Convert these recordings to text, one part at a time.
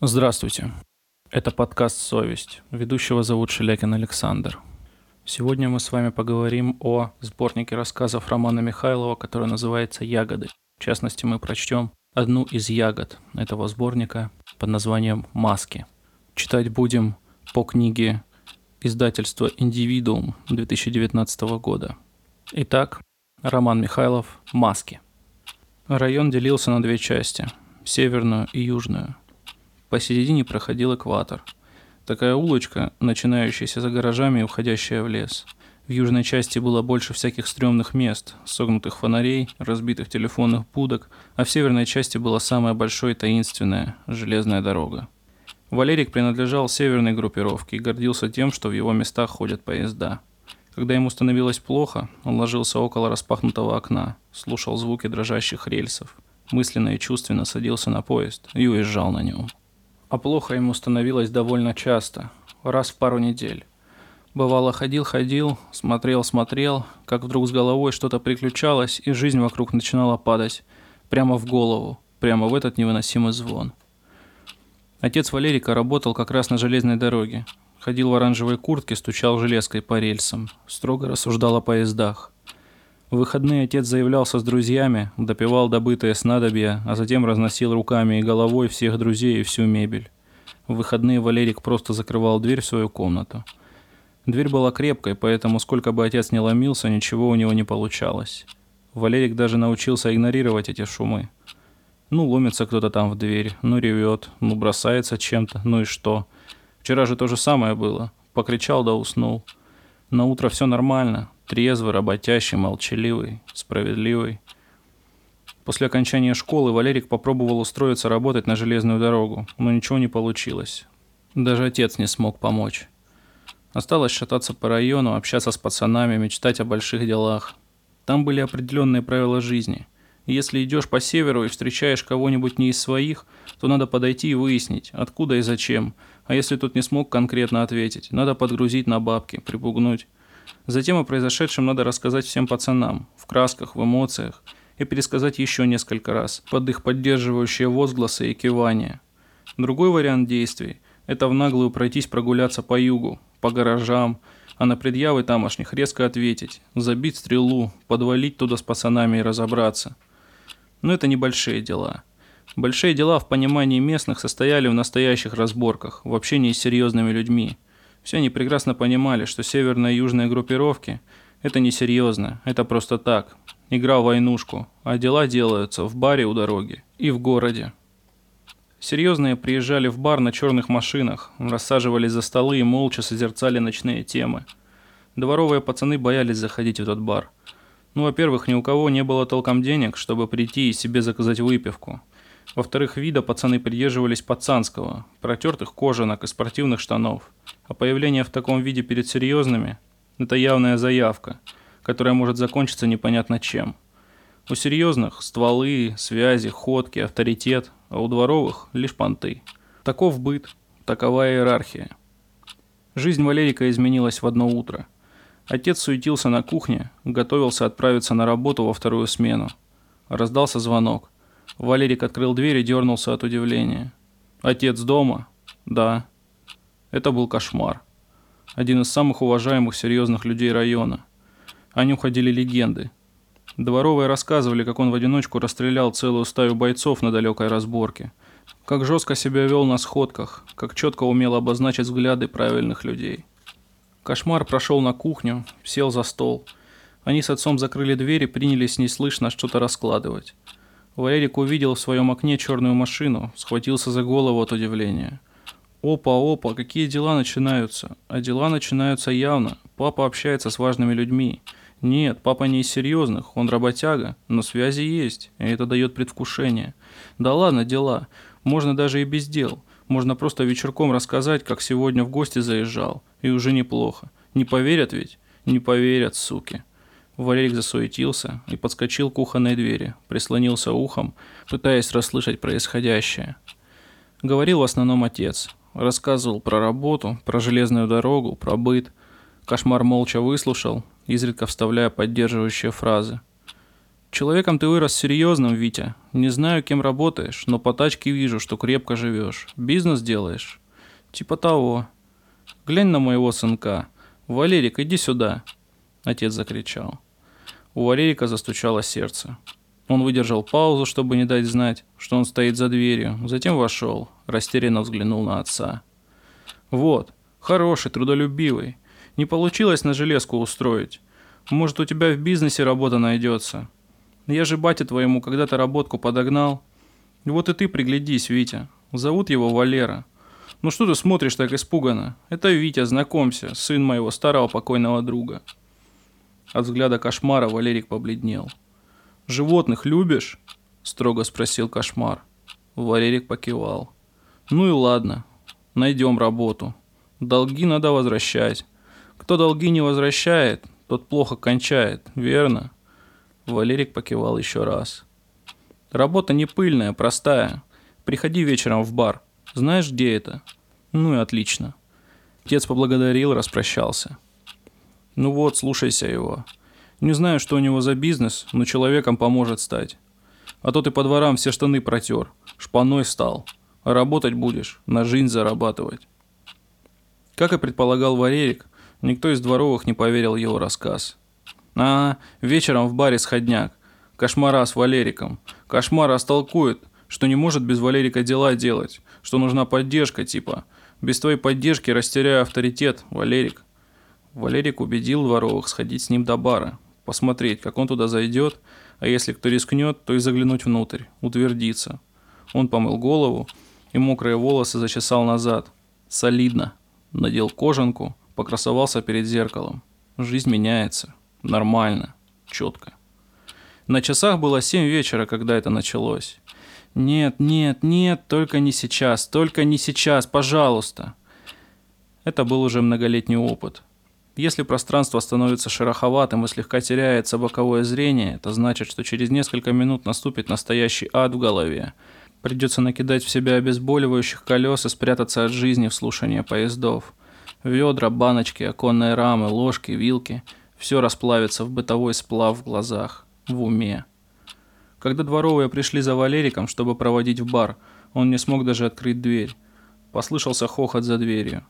Здравствуйте. Это подкаст «Совесть». Ведущего зовут Шелякин Александр. Сегодня мы с вами поговорим о сборнике рассказов Романа Михайлова, который называется «Ягоды». В частности, мы прочтем одну из ягод этого сборника под названием «Маски». Читать будем по книге издательства «Индивидуум» 2019 года. Итак, Роман Михайлов «Маски». Район делился на две части – северную и южную – Посередине проходил экватор. Такая улочка, начинающаяся за гаражами и уходящая в лес. В южной части было больше всяких стрёмных мест, согнутых фонарей, разбитых телефонных будок, а в северной части была самая большая и таинственная – железная дорога. Валерик принадлежал северной группировке и гордился тем, что в его местах ходят поезда. Когда ему становилось плохо, он ложился около распахнутого окна, слушал звуки дрожащих рельсов, мысленно и чувственно садился на поезд и уезжал на нем. А плохо ему становилось довольно часто, раз в пару недель. Бывало, ходил-ходил, смотрел-смотрел, как вдруг с головой что-то приключалось, и жизнь вокруг начинала падать прямо в голову, прямо в этот невыносимый звон. Отец Валерика работал как раз на железной дороге. Ходил в оранжевой куртке, стучал железкой по рельсам, строго рассуждал о поездах – в выходные отец заявлялся с друзьями, допивал добытые снадобья, а затем разносил руками и головой всех друзей и всю мебель. В выходные Валерик просто закрывал дверь в свою комнату. Дверь была крепкой, поэтому сколько бы отец ни ломился, ничего у него не получалось. Валерик даже научился игнорировать эти шумы. Ну, ломится кто-то там в дверь, ну, ревет, ну, бросается чем-то, ну и что. Вчера же то же самое было. Покричал да уснул. На утро все нормально, трезвый, работящий, молчаливый, справедливый. После окончания школы Валерик попробовал устроиться работать на железную дорогу, но ничего не получилось. Даже отец не смог помочь. Осталось шататься по району, общаться с пацанами, мечтать о больших делах. Там были определенные правила жизни. Если идешь по северу и встречаешь кого-нибудь не из своих, то надо подойти и выяснить, откуда и зачем. А если тот не смог конкретно ответить, надо подгрузить на бабки, припугнуть. Затем о произошедшем надо рассказать всем пацанам, в красках, в эмоциях, и пересказать еще несколько раз, под их поддерживающие возгласы и кивания. Другой вариант действий – это в наглую пройтись прогуляться по югу, по гаражам, а на предъявы тамошних резко ответить, забить стрелу, подвалить туда с пацанами и разобраться. Но это небольшие дела. Большие дела в понимании местных состояли в настоящих разборках, в общении с серьезными людьми – все они прекрасно понимали, что северные и южные группировки – это несерьезно, это просто так, игра в войнушку, а дела делаются в баре у дороги и в городе. Серьезные приезжали в бар на черных машинах, рассаживались за столы и молча созерцали ночные темы. Дворовые пацаны боялись заходить в этот бар. Ну, во-первых, ни у кого не было толком денег, чтобы прийти и себе заказать выпивку. Во-вторых, вида пацаны придерживались пацанского, протертых кожанок и спортивных штанов. А появление в таком виде перед серьезными – это явная заявка, которая может закончиться непонятно чем. У серьезных – стволы, связи, ходки, авторитет, а у дворовых – лишь понты. Таков быт, такова иерархия. Жизнь Валерика изменилась в одно утро. Отец суетился на кухне, готовился отправиться на работу во вторую смену. Раздался звонок – Валерик открыл дверь и дернулся от удивления. «Отец дома?» «Да». Это был кошмар. Один из самых уважаемых серьезных людей района. О нем ходили легенды. Дворовые рассказывали, как он в одиночку расстрелял целую стаю бойцов на далекой разборке. Как жестко себя вел на сходках, как четко умел обозначить взгляды правильных людей. Кошмар прошел на кухню, сел за стол. Они с отцом закрыли дверь и принялись неслышно что-то раскладывать. Валерик увидел в своем окне черную машину, схватился за голову от удивления. Опа, опа, какие дела начинаются? А дела начинаются явно. Папа общается с важными людьми. Нет, папа не из серьезных, он работяга, но связи есть, и это дает предвкушение. Да ладно дела, можно даже и без дел. Можно просто вечерком рассказать, как сегодня в гости заезжал, и уже неплохо. Не поверят ведь? Не поверят, суки. Валерик засуетился и подскочил к кухонной двери, прислонился ухом, пытаясь расслышать происходящее. Говорил в основном отец. Рассказывал про работу, про железную дорогу, про быт. Кошмар молча выслушал, изредка вставляя поддерживающие фразы. Человеком ты вырос серьезным, Витя. Не знаю, кем работаешь, но по тачке вижу, что крепко живешь. Бизнес делаешь? Типа того. Глянь на моего сынка. Валерик, иди сюда. Отец закричал. У Валерика застучало сердце. Он выдержал паузу, чтобы не дать знать, что он стоит за дверью, затем вошел, растерянно взглянул на отца. «Вот, хороший, трудолюбивый. Не получилось на железку устроить. Может, у тебя в бизнесе работа найдется. Я же бате твоему когда-то работку подогнал. Вот и ты приглядись, Витя. Зовут его Валера. Ну что ты смотришь так испуганно? Это Витя, знакомься, сын моего старого покойного друга». От взгляда кошмара Валерик побледнел. «Животных любишь?» – строго спросил кошмар. Валерик покивал. «Ну и ладно, найдем работу. Долги надо возвращать. Кто долги не возвращает, тот плохо кончает, верно?» Валерик покивал еще раз. «Работа не пыльная, простая. Приходи вечером в бар. Знаешь, где это?» «Ну и отлично». Отец поблагодарил, распрощался. «Ну вот, слушайся его. Не знаю, что у него за бизнес, но человеком поможет стать. А то ты по дворам все штаны протер, шпаной стал. А работать будешь, на жизнь зарабатывать. Как и предполагал Варерик, никто из дворовых не поверил его рассказ. А, вечером в баре сходняк. Кошмара с Валериком. Кошмар растолкует, что не может без Валерика дела делать, что нужна поддержка типа. Без твоей поддержки растеряю авторитет, Валерик. Валерик убедил дворовых сходить с ним до бара, посмотреть, как он туда зайдет, а если кто рискнет, то и заглянуть внутрь, утвердиться. Он помыл голову и мокрые волосы зачесал назад. Солидно. Надел кожанку, покрасовался перед зеркалом. Жизнь меняется. Нормально. Четко. На часах было семь вечера, когда это началось. «Нет, нет, нет, только не сейчас, только не сейчас, пожалуйста!» Это был уже многолетний опыт – если пространство становится шероховатым и слегка теряется боковое зрение, это значит, что через несколько минут наступит настоящий ад в голове. Придется накидать в себя обезболивающих колес и спрятаться от жизни в слушании поездов. Ведра, баночки, оконные рамы, ложки, вилки – все расплавится в бытовой сплав в глазах, в уме. Когда дворовые пришли за Валериком, чтобы проводить в бар, он не смог даже открыть дверь. Послышался хохот за дверью.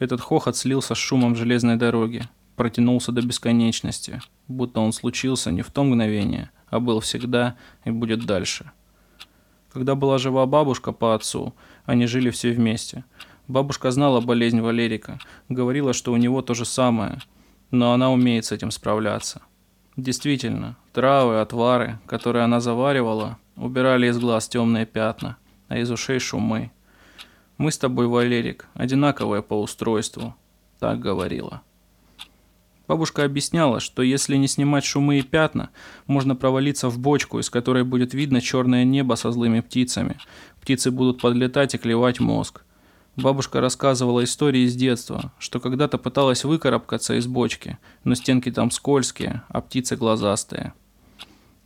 Этот хохот слился с шумом железной дороги, протянулся до бесконечности, будто он случился не в то мгновение, а был всегда и будет дальше. Когда была жива бабушка по отцу, они жили все вместе. Бабушка знала болезнь Валерика, говорила, что у него то же самое, но она умеет с этим справляться. Действительно, травы, отвары, которые она заваривала, убирали из глаз темные пятна, а из ушей шумы. Мы с тобой, Валерик, одинаковые по устройству», – так говорила. Бабушка объясняла, что если не снимать шумы и пятна, можно провалиться в бочку, из которой будет видно черное небо со злыми птицами. Птицы будут подлетать и клевать мозг. Бабушка рассказывала истории из детства, что когда-то пыталась выкарабкаться из бочки, но стенки там скользкие, а птицы глазастые.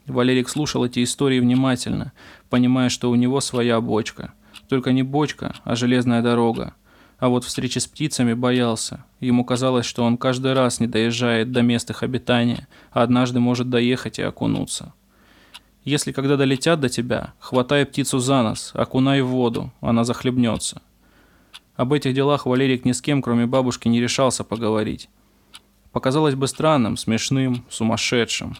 Валерик слушал эти истории внимательно, понимая, что у него своя бочка – только не бочка, а железная дорога. А вот встречи с птицами боялся. Ему казалось, что он каждый раз не доезжает до мест их обитания, а однажды может доехать и окунуться. Если когда долетят до тебя, хватай птицу за нос, окунай в воду, она захлебнется. Об этих делах Валерик ни с кем, кроме бабушки, не решался поговорить. Показалось бы странным, смешным, сумасшедшим.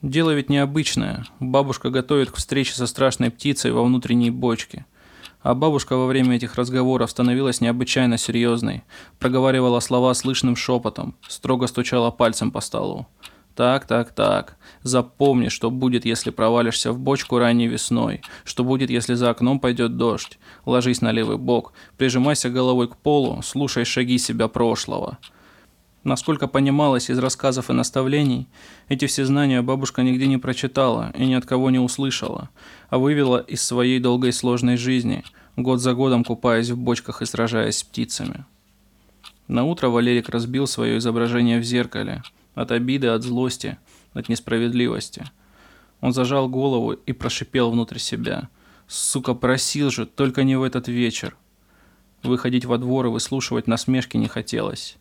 Дело ведь необычное. Бабушка готовит к встрече со страшной птицей во внутренней бочке – а бабушка во время этих разговоров становилась необычайно серьезной, проговаривала слова слышным шепотом, строго стучала пальцем по столу. Так, так, так. Запомни, что будет, если провалишься в бочку ранней весной, что будет, если за окном пойдет дождь. Ложись на левый бок, прижимайся головой к полу, слушай шаги себя прошлого. Насколько понималось из рассказов и наставлений, эти все знания бабушка нигде не прочитала и ни от кого не услышала, а вывела из своей долгой сложной жизни, год за годом купаясь в бочках и сражаясь с птицами. На утро Валерик разбил свое изображение в зеркале, от обиды, от злости, от несправедливости. Он зажал голову и прошипел внутрь себя. «Сука, просил же, только не в этот вечер!» Выходить во двор и выслушивать насмешки не хотелось.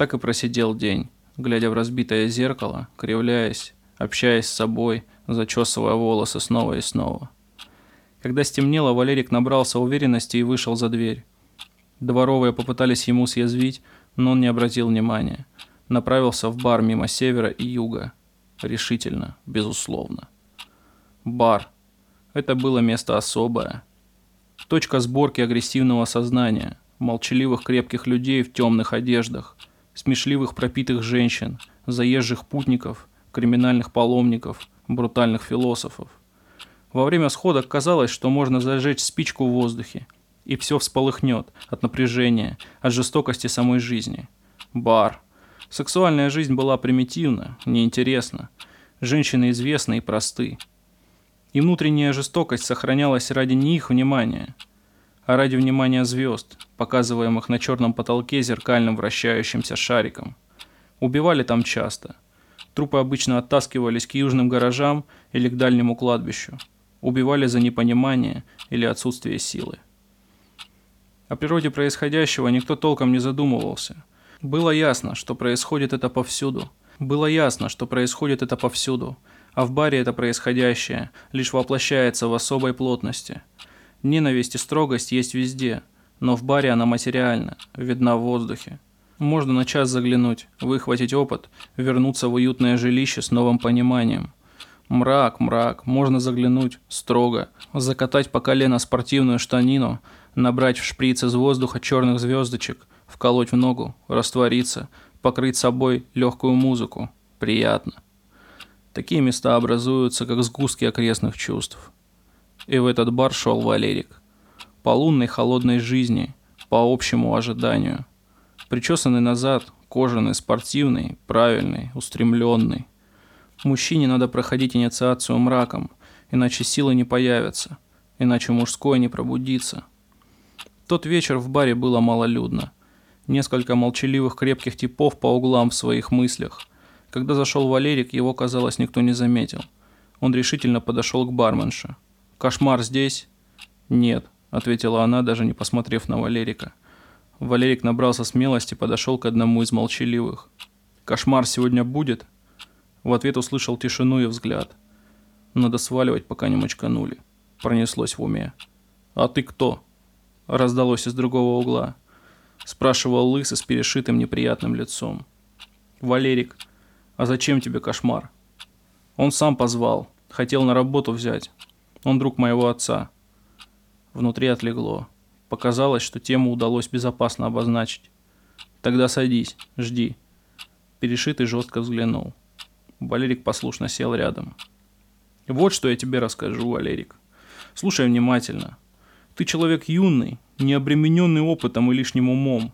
Так и просидел день, глядя в разбитое зеркало, кривляясь, общаясь с собой, зачесывая волосы снова и снова. Когда стемнело, Валерик набрался уверенности и вышел за дверь. Дворовые попытались ему съязвить, но он не обратил внимания. Направился в бар мимо севера и юга. Решительно, безусловно. Бар. Это было место особое. Точка сборки агрессивного сознания, молчаливых крепких людей в темных одеждах, смешливых пропитых женщин, заезжих путников, криминальных паломников, брутальных философов. Во время сходок казалось, что можно зажечь спичку в воздухе, и все всполыхнет от напряжения, от жестокости самой жизни. Бар. Сексуальная жизнь была примитивна, неинтересна. Женщины известны и просты. И внутренняя жестокость сохранялась ради не их внимания, ради внимания звезд, показываемых на черном потолке зеркальным вращающимся шариком. Убивали там часто. Трупы обычно оттаскивались к южным гаражам или к дальнему кладбищу. Убивали за непонимание или отсутствие силы. О природе происходящего никто толком не задумывался. Было ясно, что происходит это повсюду. Было ясно, что происходит это повсюду, а в баре это происходящее лишь воплощается в особой плотности. Ненависть и строгость есть везде, но в баре она материальна, видна в воздухе. Можно на час заглянуть, выхватить опыт, вернуться в уютное жилище с новым пониманием. Мрак, мрак, можно заглянуть, строго, закатать по колено спортивную штанину, набрать в шприц из воздуха черных звездочек, вколоть в ногу, раствориться, покрыть собой легкую музыку. Приятно. Такие места образуются, как сгустки окрестных чувств. И в этот бар шел Валерик. По лунной холодной жизни, по общему ожиданию. Причесанный назад, кожаный, спортивный, правильный, устремленный. Мужчине надо проходить инициацию мраком, иначе силы не появятся, иначе мужское не пробудится. Тот вечер в баре было малолюдно. Несколько молчаливых крепких типов по углам в своих мыслях. Когда зашел Валерик, его, казалось, никто не заметил. Он решительно подошел к барменше. «Кошмар здесь?» «Нет», — ответила она, даже не посмотрев на Валерика. Валерик набрался смелости и подошел к одному из молчаливых. «Кошмар сегодня будет?» В ответ услышал тишину и взгляд. «Надо сваливать, пока не мочканули», — пронеслось в уме. «А ты кто?» — раздалось из другого угла. Спрашивал лысый с перешитым неприятным лицом. «Валерик, а зачем тебе кошмар?» «Он сам позвал. Хотел на работу взять. Он друг моего отца». Внутри отлегло. Показалось, что тему удалось безопасно обозначить. «Тогда садись, жди». Перешитый жестко взглянул. Валерик послушно сел рядом. «Вот что я тебе расскажу, Валерик. Слушай внимательно. Ты человек юный, не обремененный опытом и лишним умом.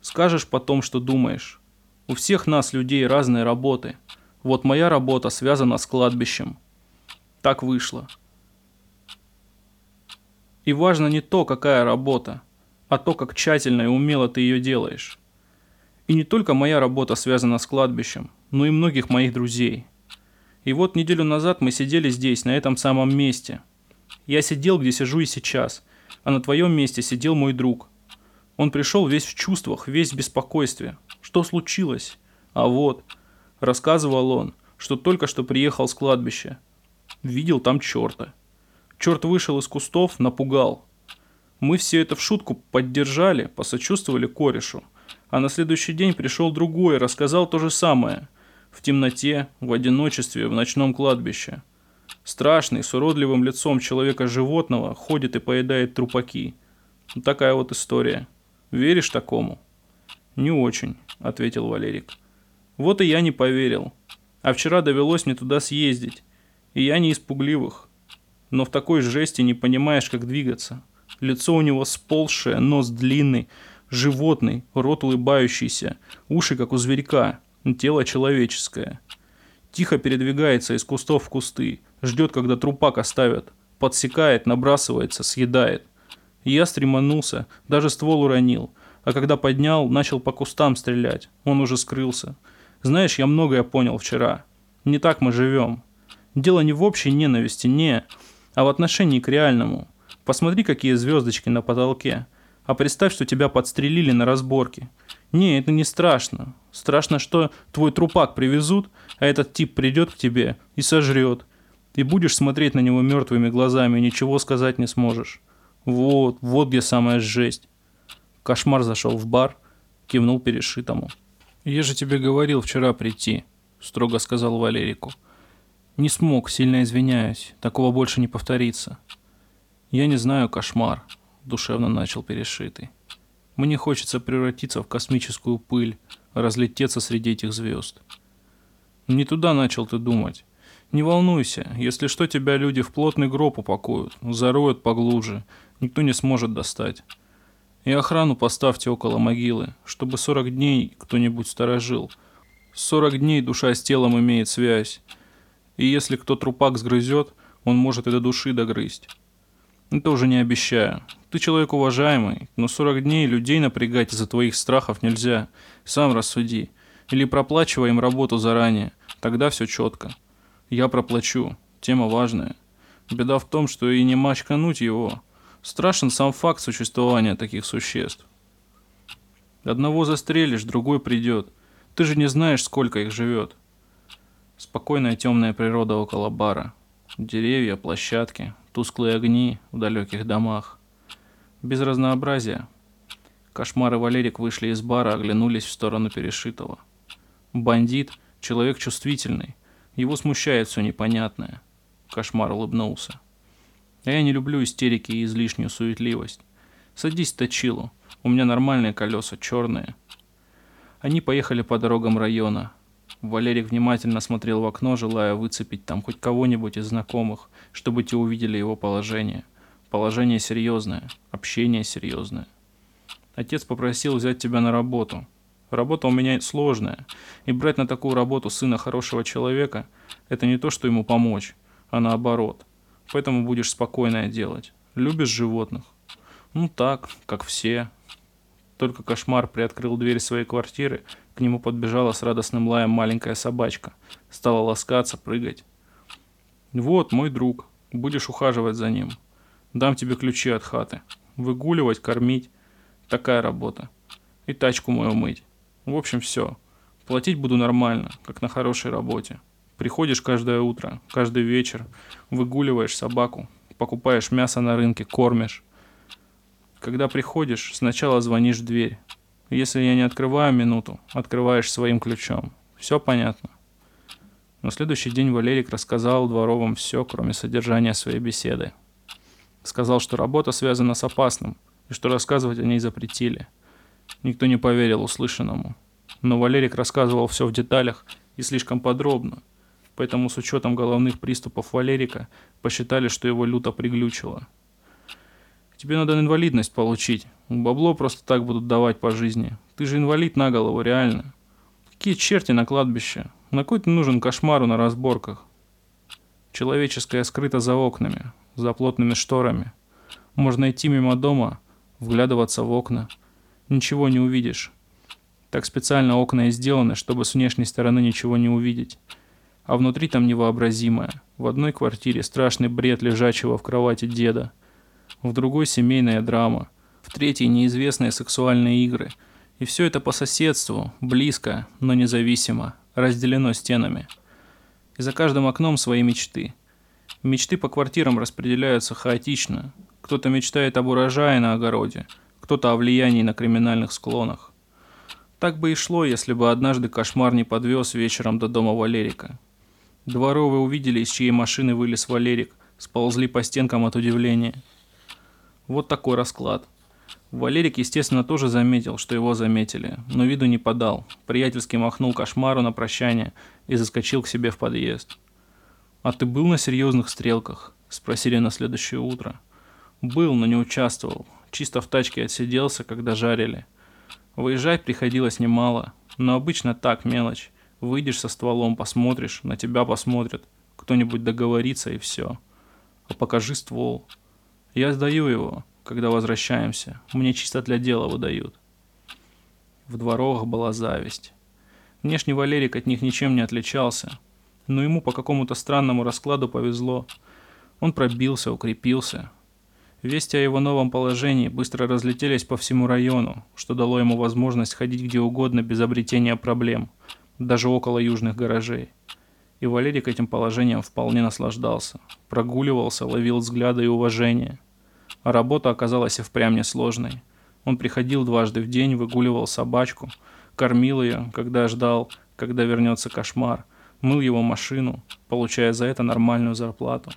Скажешь потом, что думаешь. У всех нас, людей, разные работы. Вот моя работа связана с кладбищем. Так вышло. И важно не то, какая работа, а то, как тщательно и умело ты ее делаешь. И не только моя работа связана с кладбищем, но и многих моих друзей. И вот неделю назад мы сидели здесь, на этом самом месте. Я сидел, где сижу и сейчас, а на твоем месте сидел мой друг. Он пришел весь в чувствах, весь в беспокойстве. Что случилось? А вот, рассказывал он, что только что приехал с кладбища. Видел там черта. Черт вышел из кустов, напугал. Мы все это в шутку поддержали, посочувствовали корешу. А на следующий день пришел другой, рассказал то же самое – в темноте, в одиночестве, в ночном кладбище. Страшный, с уродливым лицом человека-животного ходит и поедает трупаки. Вот такая вот история. Веришь такому? Не очень, ответил Валерик. Вот и я не поверил. А вчера довелось мне туда съездить. И я не из пугливых. Но в такой жести не понимаешь, как двигаться. Лицо у него сползшее, нос длинный, животный, рот улыбающийся, уши как у зверька тело человеческое. Тихо передвигается из кустов в кусты, ждет, когда трупак оставят, подсекает, набрасывается, съедает. Я стреманулся, даже ствол уронил, а когда поднял, начал по кустам стрелять, он уже скрылся. Знаешь, я многое понял вчера. Не так мы живем. Дело не в общей ненависти, не, а в отношении к реальному. Посмотри, какие звездочки на потолке. А представь, что тебя подстрелили на разборке. Не, это не страшно. Страшно, что твой трупак привезут, а этот тип придет к тебе и сожрет. И будешь смотреть на него мертвыми глазами и ничего сказать не сможешь. Вот, вот где самая жесть. Кошмар зашел в бар, кивнул перешитому. «Я же тебе говорил вчера прийти», — строго сказал Валерику. «Не смог, сильно извиняюсь. Такого больше не повторится». «Я не знаю, кошмар», — душевно начал перешитый. «Мне хочется превратиться в космическую пыль, разлететься среди этих звезд». «Не туда начал ты думать. Не волнуйся, если что, тебя люди в плотный гроб упакуют, зароют поглубже, никто не сможет достать. И охрану поставьте около могилы, чтобы 40 дней кто-нибудь сторожил. 40 дней душа с телом имеет связь. И если кто трупак сгрызет, он может и до души догрызть. Это уже не обещаю. Ты человек уважаемый, но 40 дней людей напрягать из-за твоих страхов нельзя. Сам рассуди. Или проплачивай им работу заранее. Тогда все четко. Я проплачу. Тема важная. Беда в том, что и не мачкануть его. Страшен сам факт существования таких существ. Одного застрелишь, другой придет. Ты же не знаешь, сколько их живет. Спокойная темная природа около бара. Деревья, площадки, тусклые огни в далеких домах. Без разнообразия. Кошмар и Валерик вышли из бара, оглянулись в сторону Перешитого. Бандит – человек чувствительный. Его смущает все непонятное. Кошмар улыбнулся. А я не люблю истерики и излишнюю суетливость. Садись точилу. У меня нормальные колеса, черные. Они поехали по дорогам района. Валерик внимательно смотрел в окно, желая выцепить там хоть кого-нибудь из знакомых, чтобы те увидели его положение. Положение серьезное, общение серьезное. Отец попросил взять тебя на работу. Работа у меня сложная, и брать на такую работу сына хорошего человека – это не то, что ему помочь, а наоборот. Поэтому будешь спокойное делать. Любишь животных? Ну так, как все. Только кошмар приоткрыл дверь своей квартиры, к нему подбежала с радостным лаем маленькая собачка. Стала ласкаться, прыгать. Вот, мой друг. Будешь ухаживать за ним. Дам тебе ключи от хаты. Выгуливать, кормить. Такая работа. И тачку мою мыть. В общем, все. Платить буду нормально, как на хорошей работе. Приходишь каждое утро, каждый вечер, выгуливаешь собаку, покупаешь мясо на рынке, кормишь. Когда приходишь, сначала звонишь в дверь. Если я не открываю минуту, открываешь своим ключом. Все понятно. На следующий день Валерик рассказал Дворовым все, кроме содержания своей беседы. Сказал, что работа связана с опасным, и что рассказывать о ней запретили – Никто не поверил услышанному. Но Валерик рассказывал все в деталях и слишком подробно, поэтому с учетом головных приступов Валерика посчитали, что его люто приглючило. Тебе надо инвалидность получить. Бабло просто так будут давать по жизни. Ты же инвалид на голову, реально. Какие черти на кладбище? На кой ты нужен кошмару на разборках? Человеческое скрыто за окнами, за плотными шторами. Можно идти мимо дома, вглядываться в окна – ничего не увидишь. Так специально окна и сделаны, чтобы с внешней стороны ничего не увидеть. А внутри там невообразимое. В одной квартире страшный бред лежачего в кровати деда. В другой семейная драма. В третьей неизвестные сексуальные игры. И все это по соседству, близко, но независимо, разделено стенами. И за каждым окном свои мечты. Мечты по квартирам распределяются хаотично. Кто-то мечтает об урожае на огороде, кто-то о влиянии на криминальных склонах. Так бы и шло, если бы однажды кошмар не подвез вечером до дома Валерика. Дворовые увидели, из чьей машины вылез Валерик, сползли по стенкам от удивления. Вот такой расклад. Валерик, естественно, тоже заметил, что его заметили, но виду не подал. Приятельски махнул кошмару на прощание и заскочил к себе в подъезд. «А ты был на серьезных стрелках?» – спросили на следующее утро. «Был, но не участвовал. Чисто в тачке отсиделся, когда жарили. Выезжать приходилось немало, но обычно так, мелочь. Выйдешь со стволом, посмотришь, на тебя посмотрят, кто-нибудь договорится и все. А покажи ствол. Я сдаю его, когда возвращаемся. Мне чисто для дела выдают. В дворовых была зависть. Внешний Валерик от них ничем не отличался, но ему по какому-то странному раскладу повезло. Он пробился, укрепился, Вести о его новом положении быстро разлетелись по всему району, что дало ему возможность ходить где угодно без обретения проблем, даже около южных гаражей. И Валерик этим положением вполне наслаждался. Прогуливался, ловил взгляды и уважение. А работа оказалась и впрямь несложной. Он приходил дважды в день, выгуливал собачку, кормил ее, когда ждал, когда вернется кошмар, мыл его машину, получая за это нормальную зарплату.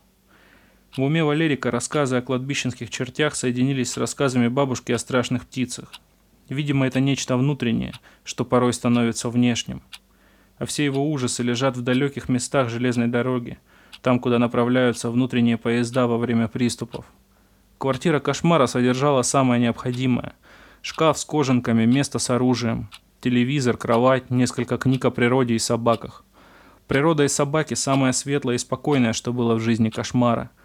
В уме Валерика рассказы о кладбищенских чертях соединились с рассказами бабушки о страшных птицах. Видимо, это нечто внутреннее, что порой становится внешним. А все его ужасы лежат в далеких местах железной дороги, там, куда направляются внутренние поезда во время приступов. Квартира кошмара содержала самое необходимое. Шкаф с кожанками, место с оружием, телевизор, кровать, несколько книг о природе и собаках. Природа и собаки – самое светлое и спокойное, что было в жизни кошмара –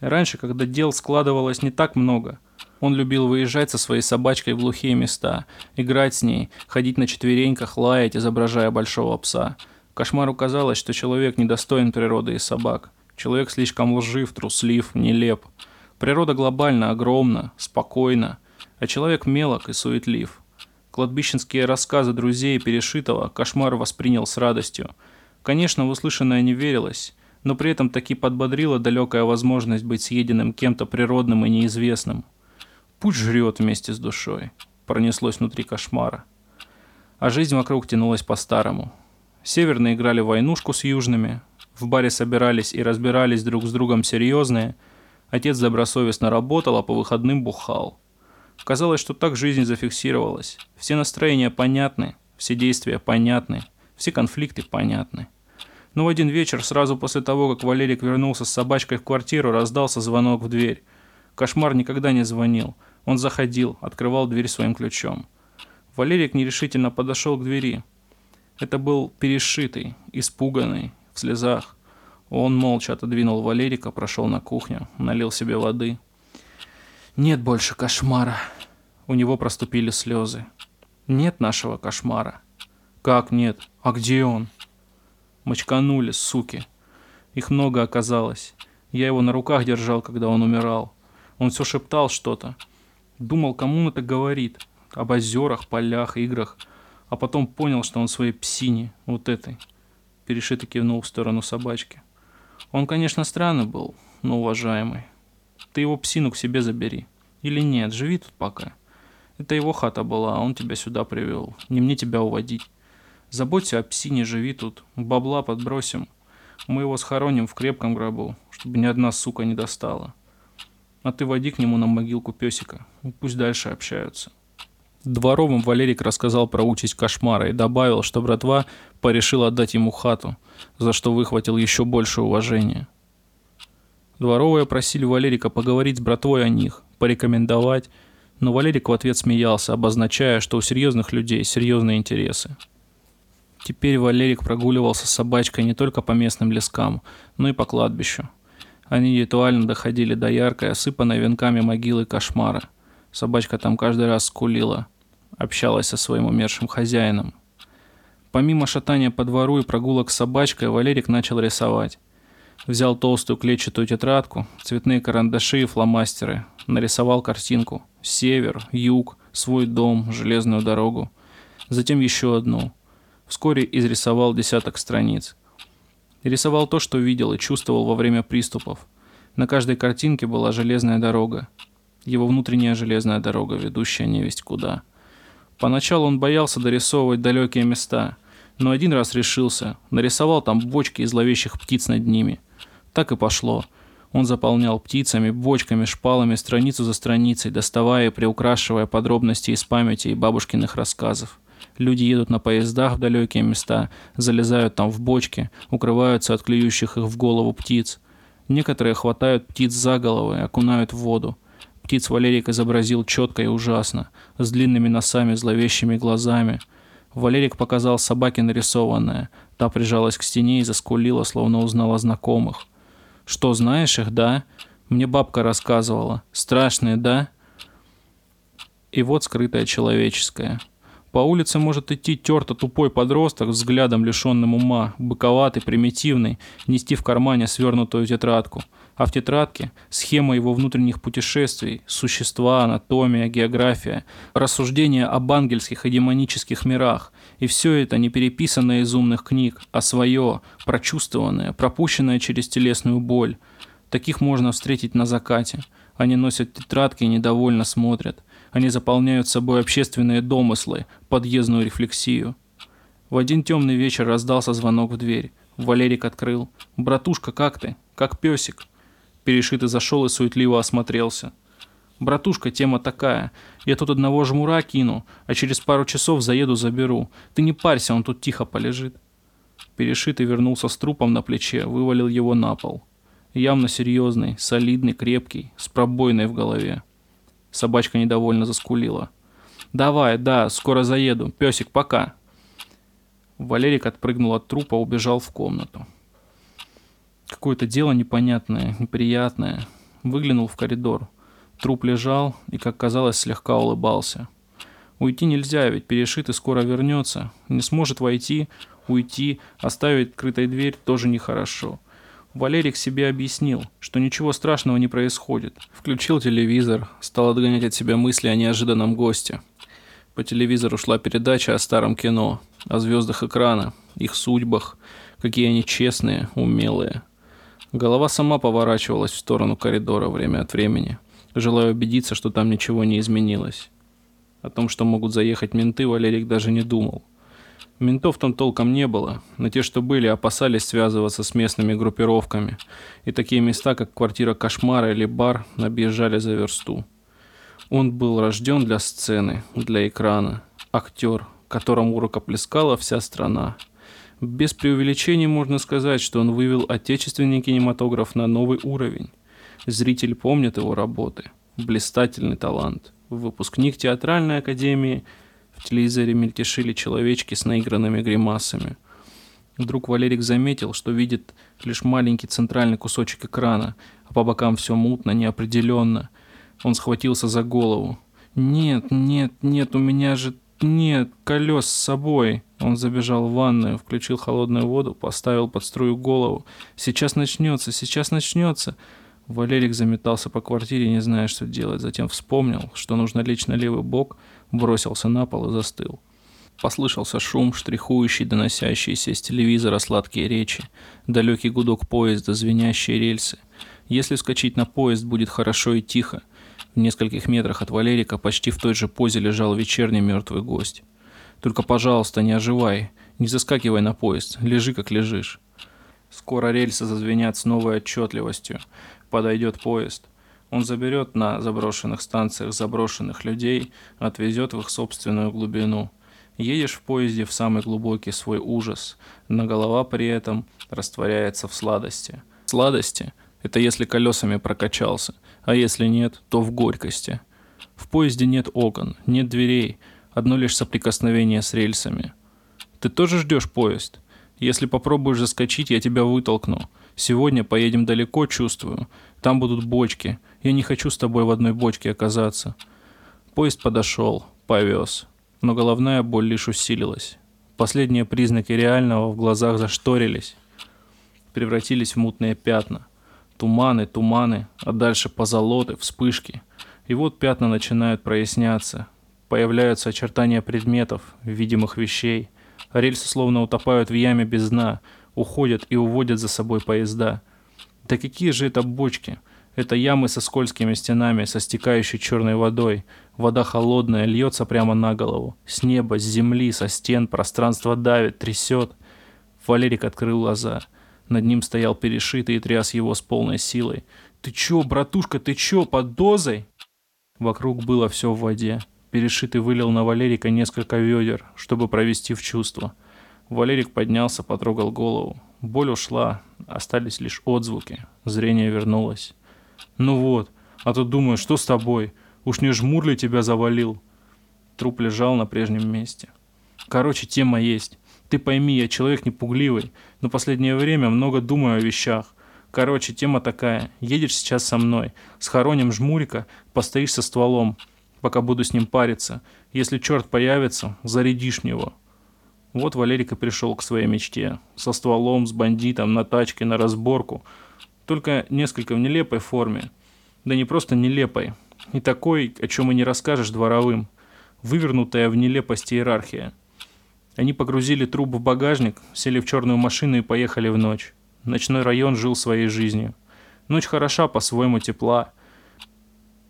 Раньше, когда дел складывалось не так много, он любил выезжать со своей собачкой в глухие места, играть с ней, ходить на четвереньках, лаять, изображая большого пса. Кошмару казалось, что человек недостоин природы и собак. Человек слишком лжив, труслив, нелеп. Природа глобально огромна, спокойна, а человек мелок и суетлив. Кладбищенские рассказы друзей Перешитого кошмар воспринял с радостью. Конечно, в услышанное не верилось, но при этом таки подбодрила далекая возможность быть съеденным кем-то природным и неизвестным. Пусть жрет вместе с душой. Пронеслось внутри кошмара. А жизнь вокруг тянулась по-старому. Северные играли войнушку с южными, в баре собирались и разбирались друг с другом серьезные, отец добросовестно работал, а по выходным бухал. Казалось, что так жизнь зафиксировалась. Все настроения понятны, все действия понятны, все конфликты понятны. Но в один вечер, сразу после того, как Валерик вернулся с собачкой в квартиру, раздался звонок в дверь. Кошмар никогда не звонил. Он заходил, открывал дверь своим ключом. Валерик нерешительно подошел к двери. Это был перешитый, испуганный, в слезах. Он молча отодвинул Валерика, прошел на кухню, налил себе воды. «Нет больше кошмара». У него проступили слезы. «Нет нашего кошмара». «Как нет? А где он?» Мочканули, суки. Их много оказалось. Я его на руках держал, когда он умирал. Он все шептал что-то. Думал, кому он это говорит. Об озерах, полях, играх. А потом понял, что он своей псине, вот этой. Перешито кивнул в сторону собачки. Он, конечно, странный был, но уважаемый. Ты его псину к себе забери. Или нет, живи тут пока. Это его хата была, а он тебя сюда привел. Не мне тебя уводить. Заботься о псине, живи тут. Бабла подбросим. Мы его схороним в крепком гробу, чтобы ни одна сука не достала. А ты води к нему на могилку песика. Пусть дальше общаются. Дворовым Валерик рассказал про участь кошмара и добавил, что братва порешил отдать ему хату, за что выхватил еще больше уважения. Дворовые просили Валерика поговорить с братвой о них, порекомендовать, но Валерик в ответ смеялся, обозначая, что у серьезных людей серьезные интересы. Теперь Валерик прогуливался с собачкой не только по местным лескам, но и по кладбищу. Они ритуально доходили до яркой, осыпанной венками могилы кошмара. Собачка там каждый раз скулила, общалась со своим умершим хозяином. Помимо шатания по двору и прогулок с собачкой, Валерик начал рисовать. Взял толстую клетчатую тетрадку, цветные карандаши и фломастеры. Нарисовал картинку. Север, юг, свой дом, железную дорогу. Затем еще одну – Вскоре изрисовал десяток страниц. Рисовал то, что видел и чувствовал во время приступов. На каждой картинке была железная дорога. Его внутренняя железная дорога, ведущая невесть куда. Поначалу он боялся дорисовывать далекие места, но один раз решился, нарисовал там бочки и зловещих птиц над ними. Так и пошло. Он заполнял птицами, бочками, шпалами страницу за страницей, доставая и приукрашивая подробности из памяти и бабушкиных рассказов. Люди едут на поездах в далекие места, залезают там в бочки, укрываются от клюющих их в голову птиц. Некоторые хватают птиц за головы и окунают в воду. Птиц Валерик изобразил четко и ужасно, с длинными носами, зловещими глазами. Валерик показал собаке нарисованное. Та прижалась к стене и заскулила, словно узнала знакомых. «Что, знаешь их, да? Мне бабка рассказывала. Страшные, да?» И вот скрытое человеческое. По улице может идти терто тупой подросток, взглядом лишенным ума, быковатый, примитивный, нести в кармане свернутую тетрадку. А в тетрадке схема его внутренних путешествий, существа, анатомия, география, рассуждения об ангельских и демонических мирах. И все это не переписанное из умных книг, а свое, прочувствованное, пропущенное через телесную боль. Таких можно встретить на закате. Они носят тетрадки и недовольно смотрят. Они заполняют собой общественные домыслы, подъездную рефлексию. В один темный вечер раздался звонок в дверь. Валерик открыл. «Братушка, как ты? Как песик?» Перешитый зашел и суетливо осмотрелся. «Братушка, тема такая. Я тут одного жмура кину, а через пару часов заеду заберу. Ты не парься, он тут тихо полежит». Перешитый вернулся с трупом на плече, вывалил его на пол. Явно серьезный, солидный, крепкий, с пробойной в голове. Собачка недовольно заскулила. «Давай, да, скоро заеду. Песик, пока!» Валерик отпрыгнул от трупа, убежал в комнату. Какое-то дело непонятное, неприятное. Выглянул в коридор. Труп лежал и, как казалось, слегка улыбался. Уйти нельзя, ведь перешитый скоро вернется. Не сможет войти, уйти, оставить открытой дверь тоже нехорошо. Валерик себе объяснил, что ничего страшного не происходит. Включил телевизор, стал отгонять от себя мысли о неожиданном госте. По телевизору шла передача о старом кино, о звездах экрана, их судьбах, какие они честные, умелые. Голова сама поворачивалась в сторону коридора время от времени, желая убедиться, что там ничего не изменилось. О том, что могут заехать менты, Валерик даже не думал. Ментов там толком не было, но те, что были, опасались связываться с местными группировками, и такие места, как квартира кошмара или бар, объезжали за версту. Он был рожден для сцены, для экрана, актер, которому рукоплескала вся страна. Без преувеличений можно сказать, что он вывел отечественный кинематограф на новый уровень. Зритель помнит его работы. Блистательный талант. Выпускник театральной академии – телевизоре мельтешили человечки с наигранными гримасами. Вдруг Валерик заметил, что видит лишь маленький центральный кусочек экрана, а по бокам все мутно, неопределенно. Он схватился за голову. «Нет, нет, нет, у меня же нет колес с собой!» Он забежал в ванную, включил холодную воду, поставил под струю голову. «Сейчас начнется, сейчас начнется!» Валерик заметался по квартире, не зная, что делать. Затем вспомнил, что нужно лечь на левый бок, бросился на пол и застыл. Послышался шум, штрихующий, доносящийся из телевизора сладкие речи, далекий гудок поезда, звенящие рельсы. Если вскочить на поезд, будет хорошо и тихо. В нескольких метрах от Валерика почти в той же позе лежал вечерний мертвый гость. Только, пожалуйста, не оживай, не заскакивай на поезд, лежи как лежишь. Скоро рельсы зазвенят с новой отчетливостью. Подойдет поезд. Он заберет на заброшенных станциях заброшенных людей, отвезет в их собственную глубину. Едешь в поезде в самый глубокий свой ужас, но голова при этом растворяется в сладости. Сладости – это если колесами прокачался, а если нет, то в горькости. В поезде нет окон, нет дверей, одно лишь соприкосновение с рельсами. Ты тоже ждешь поезд? Если попробуешь заскочить, я тебя вытолкну. Сегодня поедем далеко, чувствую. Там будут бочки. Я не хочу с тобой в одной бочке оказаться. Поезд подошел, повез. Но головная боль лишь усилилась. Последние признаки реального в глазах зашторились. Превратились в мутные пятна. Туманы, туманы, а дальше позолоты, вспышки. И вот пятна начинают проясняться. Появляются очертания предметов, видимых вещей. Рельсы словно утопают в яме без дна – уходят и уводят за собой поезда. Да какие же это бочки? Это ямы со скользкими стенами, со стекающей черной водой. Вода холодная, льется прямо на голову. С неба, с земли, со стен, пространство давит, трясет. Валерик открыл глаза. Над ним стоял перешитый и тряс его с полной силой. «Ты чё, братушка, ты чё, под дозой?» Вокруг было все в воде. Перешитый вылил на Валерика несколько ведер, чтобы провести в чувство. Валерик поднялся, потрогал голову. Боль ушла, остались лишь отзвуки. Зрение вернулось. «Ну вот, а то думаю, что с тобой? Уж не жмур ли тебя завалил?» Труп лежал на прежнем месте. «Короче, тема есть. Ты пойми, я человек не пугливый, но последнее время много думаю о вещах. Короче, тема такая. Едешь сейчас со мной, схороним жмурика, постоишь со стволом. пока буду с ним париться. Если черт появится, зарядишь него. Вот Валерик и пришел к своей мечте. Со стволом, с бандитом, на тачке, на разборку. Только несколько в нелепой форме. Да не просто нелепой. И такой, о чем и не расскажешь дворовым. Вывернутая в нелепости иерархия. Они погрузили труп в багажник, сели в черную машину и поехали в ночь. Ночной район жил своей жизнью. Ночь хороша, по-своему тепла.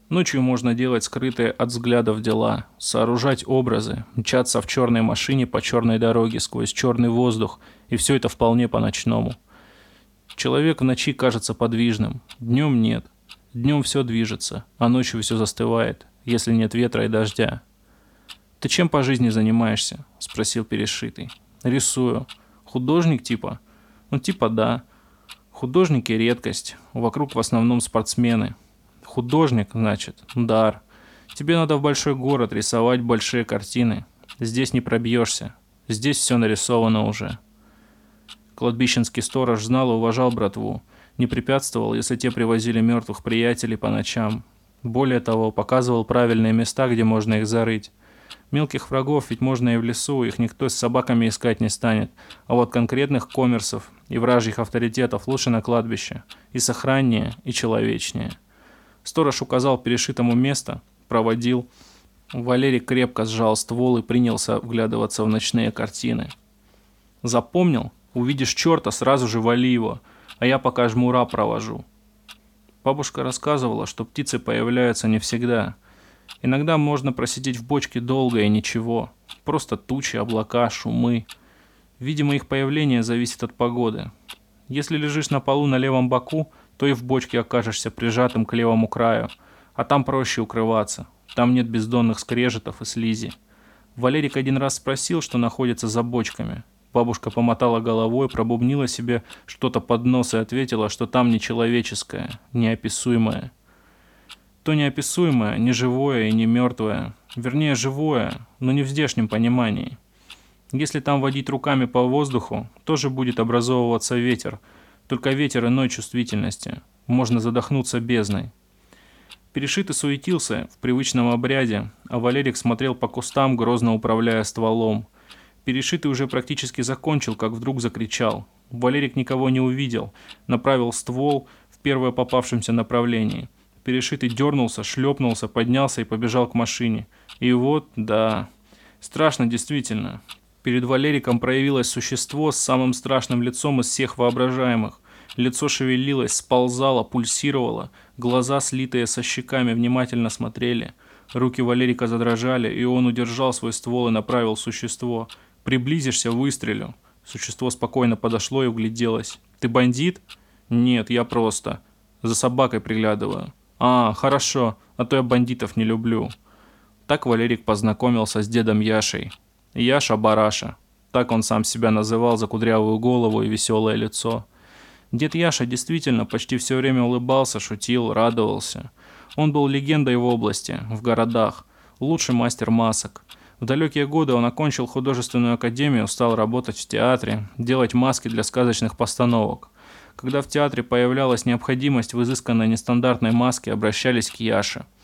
Ночью можно делать скрытые от взглядов дела, сооружать образы, мчаться в черной машине по черной дороге сквозь черный воздух, и все это вполне по-ночному. Человек в ночи кажется подвижным, днем нет. Днем все движется, а ночью все застывает, если нет ветра и дождя. «Ты чем по жизни занимаешься?» – спросил перешитый. «Рисую. Художник типа?» «Ну типа да. Художники – редкость. Вокруг в основном спортсмены. Художник, значит, дар. Тебе надо в большой город рисовать большие картины. Здесь не пробьешься. Здесь все нарисовано уже. Кладбищенский сторож знал и уважал братву. Не препятствовал, если те привозили мертвых приятелей по ночам. Более того, показывал правильные места, где можно их зарыть. Мелких врагов ведь можно и в лесу, их никто с собаками искать не станет. А вот конкретных коммерсов и вражьих авторитетов лучше на кладбище. И сохраннее, и человечнее. Сторож указал перешитому место, проводил. Валерий крепко сжал ствол и принялся вглядываться в ночные картины. «Запомнил? Увидишь черта, сразу же вали его, а я пока жмура провожу». Бабушка рассказывала, что птицы появляются не всегда. Иногда можно просидеть в бочке долго и ничего. Просто тучи, облака, шумы. Видимо, их появление зависит от погоды. Если лежишь на полу на левом боку, то и в бочке окажешься прижатым к левому краю, а там проще укрываться. Там нет бездонных скрежетов и слизи. Валерик один раз спросил, что находится за бочками. Бабушка помотала головой, пробубнила себе что-то под нос и ответила, что там нечеловеческое, неописуемое. То неописуемое, не живое и не мертвое. Вернее, живое, но не в здешнем понимании. Если там водить руками по воздуху, тоже будет образовываться ветер – только ветер иной чувствительности. Можно задохнуться бездной. Перешитый суетился в привычном обряде, а Валерик смотрел по кустам, грозно управляя стволом. Перешитый уже практически закончил, как вдруг закричал. Валерик никого не увидел, направил ствол в первое попавшемся направлении. Перешитый дернулся, шлепнулся, поднялся и побежал к машине. И вот, да, страшно действительно. Перед Валериком проявилось существо с самым страшным лицом из всех воображаемых. Лицо шевелилось, сползало, пульсировало, глаза, слитые со щеками, внимательно смотрели. Руки Валерика задрожали, и он удержал свой ствол и направил существо. «Приблизишься, выстрелю». Существо спокойно подошло и угляделось. «Ты бандит?» «Нет, я просто. За собакой приглядываю». «А, хорошо, а то я бандитов не люблю». Так Валерик познакомился с дедом Яшей. Яша-бараша. Так он сам себя называл за кудрявую голову и веселое лицо. Дед Яша действительно почти все время улыбался, шутил, радовался. Он был легендой в области, в городах, лучший мастер масок. В далекие годы он окончил художественную академию, стал работать в театре, делать маски для сказочных постановок. Когда в театре появлялась необходимость в изысканной нестандартной маске, обращались к Яше –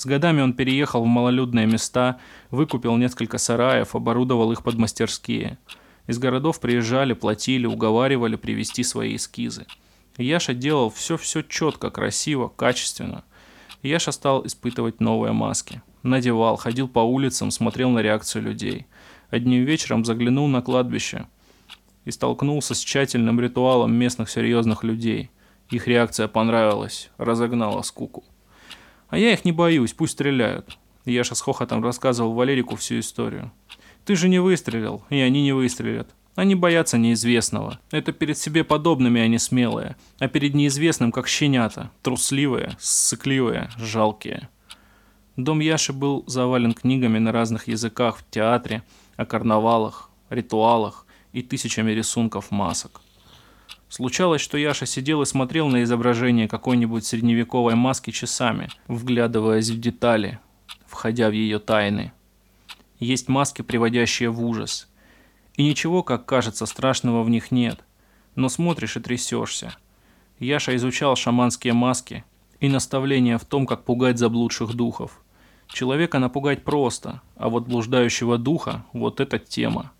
с годами он переехал в малолюдные места, выкупил несколько сараев, оборудовал их под мастерские. Из городов приезжали, платили, уговаривали привезти свои эскизы. Яша делал все-все четко, красиво, качественно. Яша стал испытывать новые маски. Надевал, ходил по улицам, смотрел на реакцию людей. Одним вечером заглянул на кладбище и столкнулся с тщательным ритуалом местных серьезных людей. Их реакция понравилась, разогнала скуку. А я их не боюсь, пусть стреляют. Яша с хохотом рассказывал Валерику всю историю. Ты же не выстрелил, и они не выстрелят. Они боятся неизвестного. Это перед себе подобными они смелые, а перед неизвестным как щенята, трусливые, ссыкливые, жалкие. Дом Яши был завален книгами на разных языках в театре, о карнавалах, ритуалах и тысячами рисунков масок. Случалось, что Яша сидел и смотрел на изображение какой-нибудь средневековой маски часами, вглядываясь в детали, входя в ее тайны. Есть маски, приводящие в ужас. И ничего, как кажется, страшного в них нет. Но смотришь и трясешься. Яша изучал шаманские маски и наставления в том, как пугать заблудших духов. Человека напугать просто, а вот блуждающего духа – вот эта тема.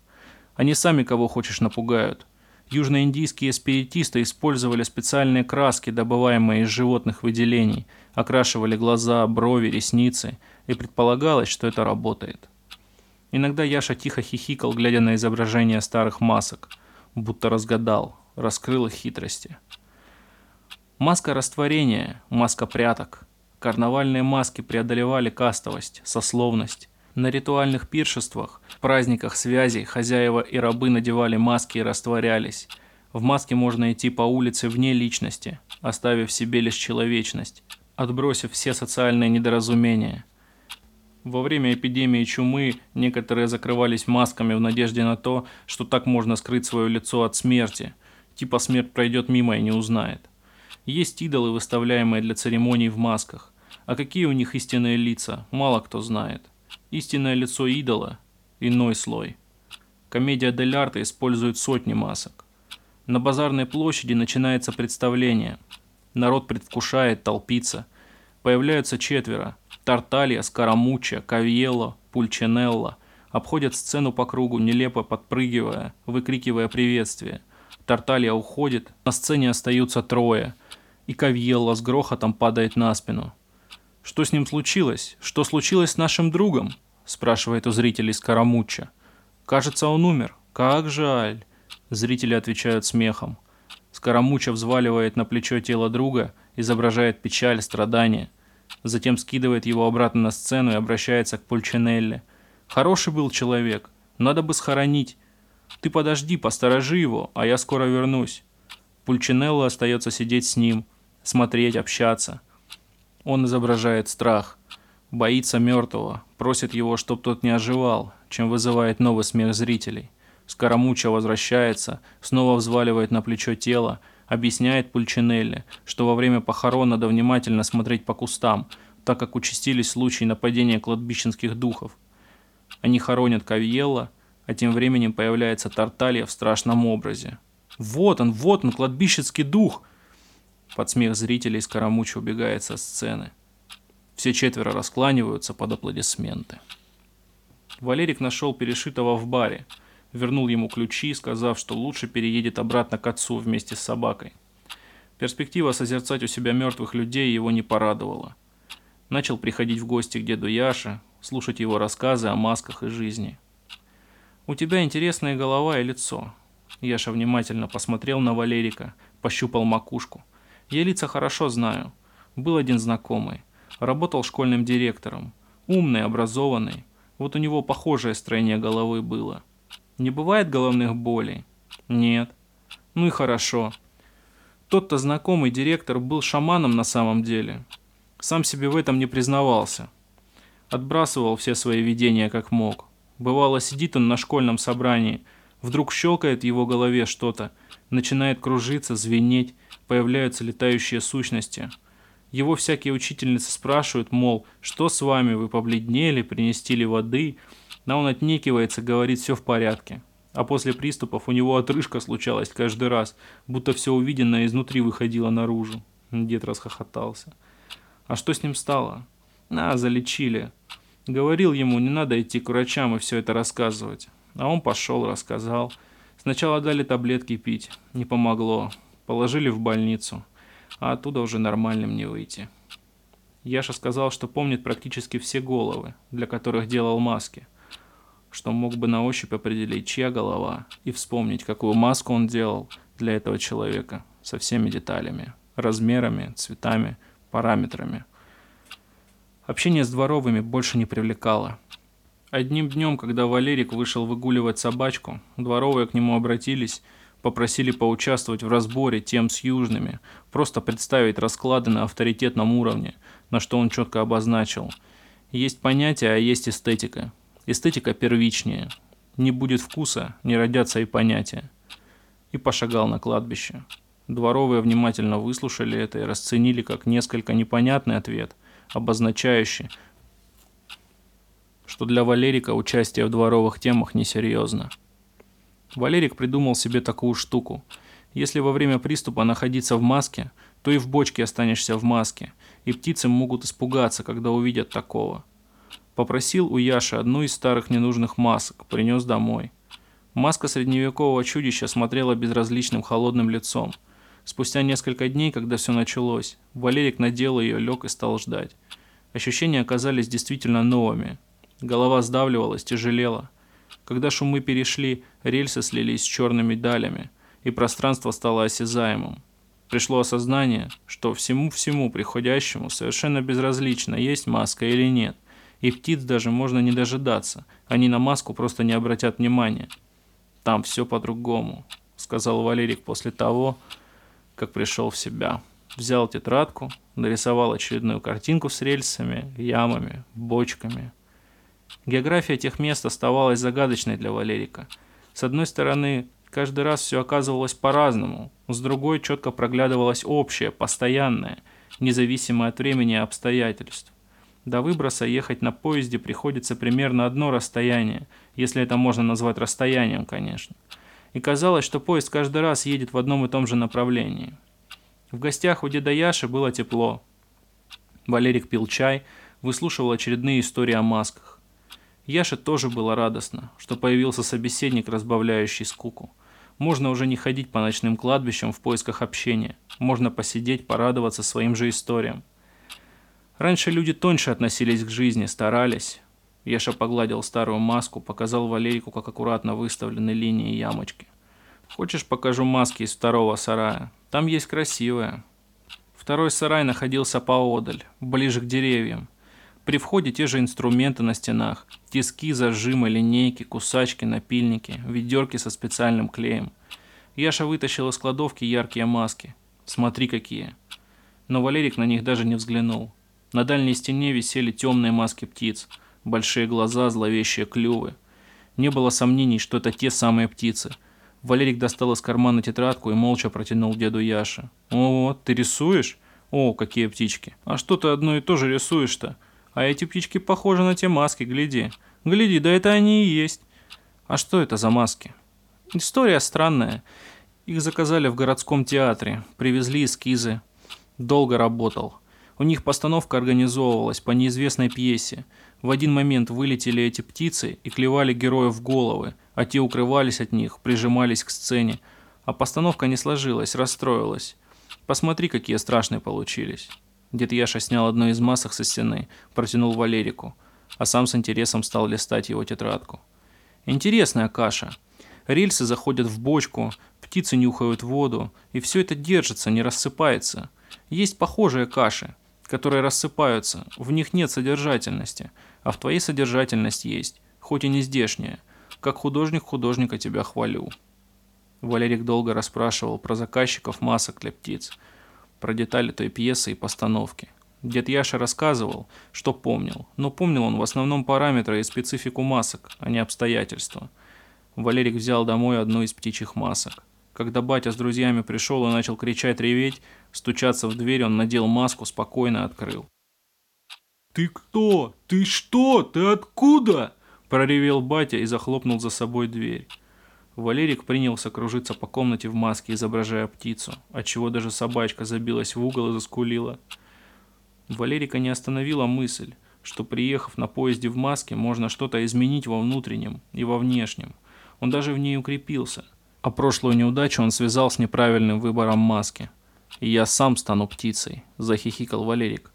Они сами кого хочешь напугают. Южноиндийские спиритисты использовали специальные краски, добываемые из животных выделений, окрашивали глаза, брови, ресницы, и предполагалось, что это работает. Иногда Яша тихо хихикал, глядя на изображения старых масок, будто разгадал, раскрыл их хитрости. Маска растворения, маска пряток – Карнавальные маски преодолевали кастовость, сословность. На ритуальных пиршествах, праздниках связей хозяева и рабы надевали маски и растворялись. В маске можно идти по улице вне личности, оставив себе лишь человечность, отбросив все социальные недоразумения. Во время эпидемии чумы некоторые закрывались масками в надежде на то, что так можно скрыть свое лицо от смерти, типа смерть пройдет мимо и не узнает. Есть идолы, выставляемые для церемоний в масках. А какие у них истинные лица, мало кто знает. Истинное лицо идола – иной слой. Комедия Дель Арте использует сотни масок. На базарной площади начинается представление. Народ предвкушает, толпится. Появляются четверо. Тарталья, Скарамучча, Кавьелло, Пульчинелло. Обходят сцену по кругу, нелепо подпрыгивая, выкрикивая приветствие. Тарталья уходит, на сцене остаются трое. И Кавьелло с грохотом падает на спину. «Что с ним случилось? Что случилось с нашим другом?» – спрашивает у зрителей Скоромучча. «Кажется, он умер. Как жаль!» Зрители отвечают смехом. Скоромуча взваливает на плечо тело друга, изображает печаль, страдания. Затем скидывает его обратно на сцену и обращается к Пульчинелли. «Хороший был человек. Надо бы схоронить. Ты подожди, посторожи его, а я скоро вернусь». Пульчинелло остается сидеть с ним, смотреть, общаться – он изображает страх, боится мертвого, просит его, чтоб тот не оживал, чем вызывает новый смех зрителей. Скоромуча возвращается, снова взваливает на плечо тело, объясняет Пульчинелли, что во время похорон надо внимательно смотреть по кустам, так как участились случаи нападения кладбищенских духов. Они хоронят Кавьелла, а тем временем появляется Тарталья в страшном образе. «Вот он, вот он, кладбищенский дух!» Под смех зрителей Скоромуч убегает со сцены. Все четверо раскланиваются под аплодисменты. Валерик нашел перешитого в баре, вернул ему ключи, сказав, что лучше переедет обратно к отцу вместе с собакой. Перспектива созерцать у себя мертвых людей его не порадовала. Начал приходить в гости к деду Яше, слушать его рассказы о масках и жизни. «У тебя интересная голова и лицо». Яша внимательно посмотрел на Валерика, пощупал макушку – я лица хорошо знаю. Был один знакомый. Работал школьным директором. Умный, образованный. Вот у него похожее строение головы было. Не бывает головных болей? Нет. Ну и хорошо. Тот-то знакомый директор был шаманом на самом деле. Сам себе в этом не признавался. Отбрасывал все свои видения как мог. Бывало, сидит он на школьном собрании, вдруг щелкает в его голове что-то, начинает кружиться, звенеть, появляются летающие сущности. Его всякие учительницы спрашивают, мол, что с вами, вы побледнели, принести ли воды, но он отнекивается, говорит, все в порядке. А после приступов у него отрыжка случалась каждый раз, будто все увиденное изнутри выходило наружу. Дед расхохотался. А что с ним стало? А, залечили. Говорил ему, не надо идти к врачам и все это рассказывать. А он пошел, рассказал. Сначала дали таблетки пить. Не помогло. Положили в больницу, а оттуда уже нормальным не выйти. Яша сказал, что помнит практически все головы, для которых делал маски, что мог бы на ощупь определить, чья голова, и вспомнить, какую маску он делал для этого человека, со всеми деталями, размерами, цветами, параметрами. Общение с дворовыми больше не привлекало. Одним днем, когда Валерик вышел выгуливать собачку, дворовые к нему обратились – Попросили поучаствовать в разборе тем с южными, просто представить расклады на авторитетном уровне, на что он четко обозначил. Есть понятие, а есть эстетика. Эстетика первичнее. Не будет вкуса, не родятся и понятия. И пошагал на кладбище. Дворовые внимательно выслушали это и расценили как несколько непонятный ответ, обозначающий, что для Валерика участие в дворовых темах несерьезно. Валерик придумал себе такую штуку. Если во время приступа находиться в маске, то и в бочке останешься в маске, и птицы могут испугаться, когда увидят такого. Попросил у Яши одну из старых ненужных масок, принес домой. Маска средневекового чудища смотрела безразличным холодным лицом. Спустя несколько дней, когда все началось, Валерик надел ее, лег и стал ждать. Ощущения оказались действительно новыми. Голова сдавливалась, тяжелела. Когда шумы перешли, рельсы слились с черными далями, и пространство стало осязаемым. Пришло осознание, что всему-всему приходящему совершенно безразлично, есть маска или нет. И птиц даже можно не дожидаться, они на маску просто не обратят внимания. «Там все по-другому», — сказал Валерик после того, как пришел в себя. Взял тетрадку, нарисовал очередную картинку с рельсами, ямами, бочками. География тех мест оставалась загадочной для Валерика. С одной стороны, каждый раз все оказывалось по-разному, с другой четко проглядывалось общее, постоянное, независимое от времени и обстоятельств. До выброса ехать на поезде приходится примерно одно расстояние, если это можно назвать расстоянием, конечно. И казалось, что поезд каждый раз едет в одном и том же направлении. В гостях у деда Яши было тепло. Валерик пил чай, выслушивал очередные истории о масках. Яше тоже было радостно, что появился собеседник, разбавляющий скуку. Можно уже не ходить по ночным кладбищам в поисках общения. Можно посидеть, порадоваться своим же историям. Раньше люди тоньше относились к жизни, старались. Яша погладил старую маску, показал Валерику, как аккуратно выставлены линии и ямочки. «Хочешь, покажу маски из второго сарая? Там есть красивая». Второй сарай находился поодаль, ближе к деревьям. При входе те же инструменты на стенах, тиски, зажимы, линейки, кусачки, напильники, ведерки со специальным клеем. Яша вытащил из кладовки яркие маски. Смотри какие. Но Валерик на них даже не взглянул. На дальней стене висели темные маски птиц, большие глаза, зловещие клювы. Не было сомнений, что это те самые птицы. Валерик достал из кармана тетрадку и молча протянул деду Яше. «О, ты рисуешь? О, какие птички! А что ты одно и то же рисуешь-то?» А эти птички похожи на те маски, гляди. Гляди, да это они и есть. А что это за маски? История странная. Их заказали в городском театре, привезли эскизы. Долго работал. У них постановка организовывалась по неизвестной пьесе. В один момент вылетели эти птицы и клевали героев в головы, а те укрывались от них, прижимались к сцене. А постановка не сложилась, расстроилась. Посмотри, какие страшные получились. Дед Яша снял одну из масок со стены, протянул Валерику, а сам с интересом стал листать его тетрадку. Интересная каша. Рельсы заходят в бочку, птицы нюхают воду, и все это держится, не рассыпается. Есть похожие каши, которые рассыпаются, в них нет содержательности, а в твоей содержательность есть, хоть и не здешняя. Как художник художника тебя хвалю. Валерик долго расспрашивал про заказчиков масок для птиц – про детали той пьесы и постановки. Дед Яша рассказывал, что помнил, но помнил он в основном параметры и специфику масок, а не обстоятельства. Валерик взял домой одну из птичьих масок. Когда батя с друзьями пришел и начал кричать, реветь, стучаться в дверь, он надел маску, спокойно открыл. «Ты кто? Ты что? Ты откуда?» – проревел батя и захлопнул за собой дверь. Валерик принялся кружиться по комнате в маске, изображая птицу, отчего даже собачка забилась в угол и заскулила. Валерика не остановила мысль, что приехав на поезде в маске, можно что-то изменить во внутреннем и во внешнем. Он даже в ней укрепился. А прошлую неудачу он связал с неправильным выбором маски. «И я сам стану птицей», – захихикал Валерик.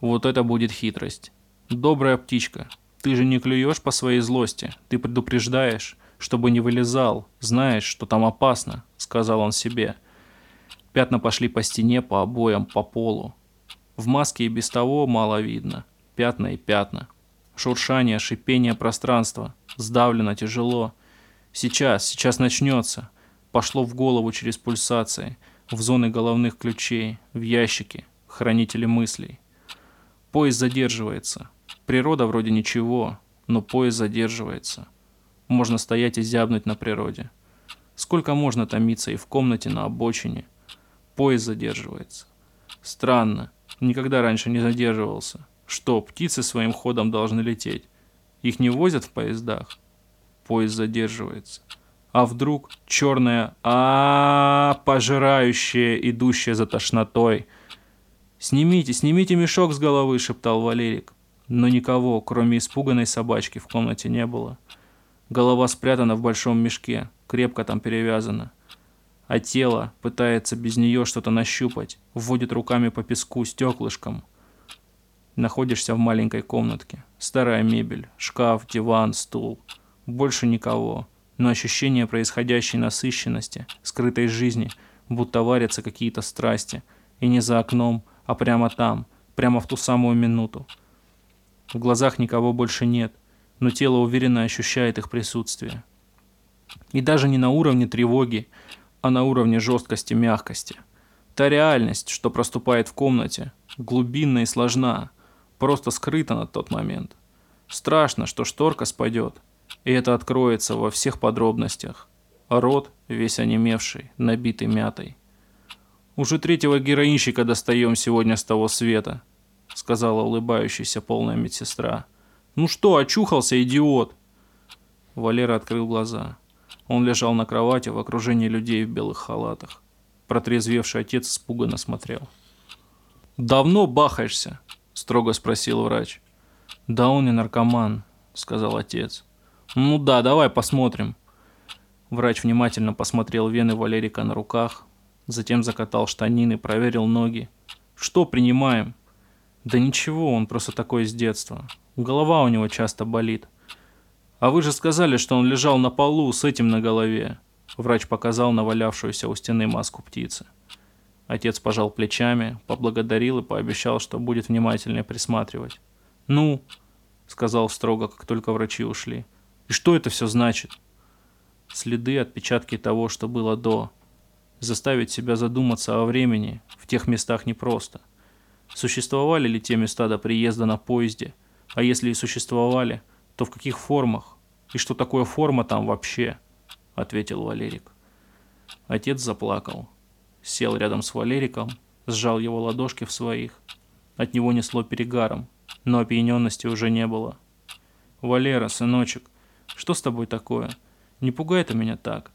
«Вот это будет хитрость. Добрая птичка, ты же не клюешь по своей злости, ты предупреждаешь чтобы не вылезал, знаешь, что там опасно», — сказал он себе. Пятна пошли по стене, по обоям, по полу. В маске и без того мало видно. Пятна и пятна. Шуршание, шипение пространства. Сдавлено, тяжело. Сейчас, сейчас начнется. Пошло в голову через пульсации, в зоны головных ключей, в ящики, хранители мыслей. Поезд задерживается. Природа вроде ничего, но поезд задерживается можно стоять и зябнуть на природе. Сколько можно томиться и в комнате на обочине? Поезд задерживается. Странно, никогда раньше не задерживался. Что, птицы своим ходом должны лететь? Их не возят в поездах? Поезд задерживается. А вдруг черная а, -а, -а пожирающая, идущая за тошнотой. «Снимите, снимите мешок с головы», — шептал Валерик. но никого, кроме испуганной собачки, в комнате не было. Голова спрятана в большом мешке, крепко там перевязана. А тело пытается без нее что-то нащупать, вводит руками по песку стеклышком. Находишься в маленькой комнатке. Старая мебель, шкаф, диван, стул. Больше никого. Но ощущение происходящей насыщенности, скрытой жизни, будто варятся какие-то страсти. И не за окном, а прямо там, прямо в ту самую минуту. В глазах никого больше нет, но тело уверенно ощущает их присутствие. И даже не на уровне тревоги, а на уровне жесткости мягкости. Та реальность, что проступает в комнате, глубинна и сложна, просто скрыта на тот момент. Страшно, что шторка спадет, и это откроется во всех подробностях. Рот, весь онемевший, набитый мятой. «Уже третьего героинщика достаем сегодня с того света», сказала улыбающаяся полная медсестра. «Ну что, очухался, идиот?» Валера открыл глаза. Он лежал на кровати в окружении людей в белых халатах. Протрезвевший отец испуганно смотрел. «Давно бахаешься?» – строго спросил врач. «Да он не наркоман», – сказал отец. «Ну да, давай посмотрим». Врач внимательно посмотрел вены Валерика на руках, затем закатал штанины, проверил ноги. «Что принимаем?» «Да ничего, он просто такой с детства. Голова у него часто болит». «А вы же сказали, что он лежал на полу с этим на голове». Врач показал навалявшуюся у стены маску птицы. Отец пожал плечами, поблагодарил и пообещал, что будет внимательнее присматривать. «Ну?» – сказал строго, как только врачи ушли. «И что это все значит?» Следы, отпечатки того, что было до. Заставить себя задуматься о времени в тех местах непросто. Существовали ли те места до приезда на поезде? А если и существовали, то в каких формах? И что такое форма там вообще? Ответил Валерик. Отец заплакал. Сел рядом с Валериком, сжал его ладошки в своих. От него несло перегаром, но опьяненности уже не было. «Валера, сыночек, что с тобой такое? Не пугай ты меня так.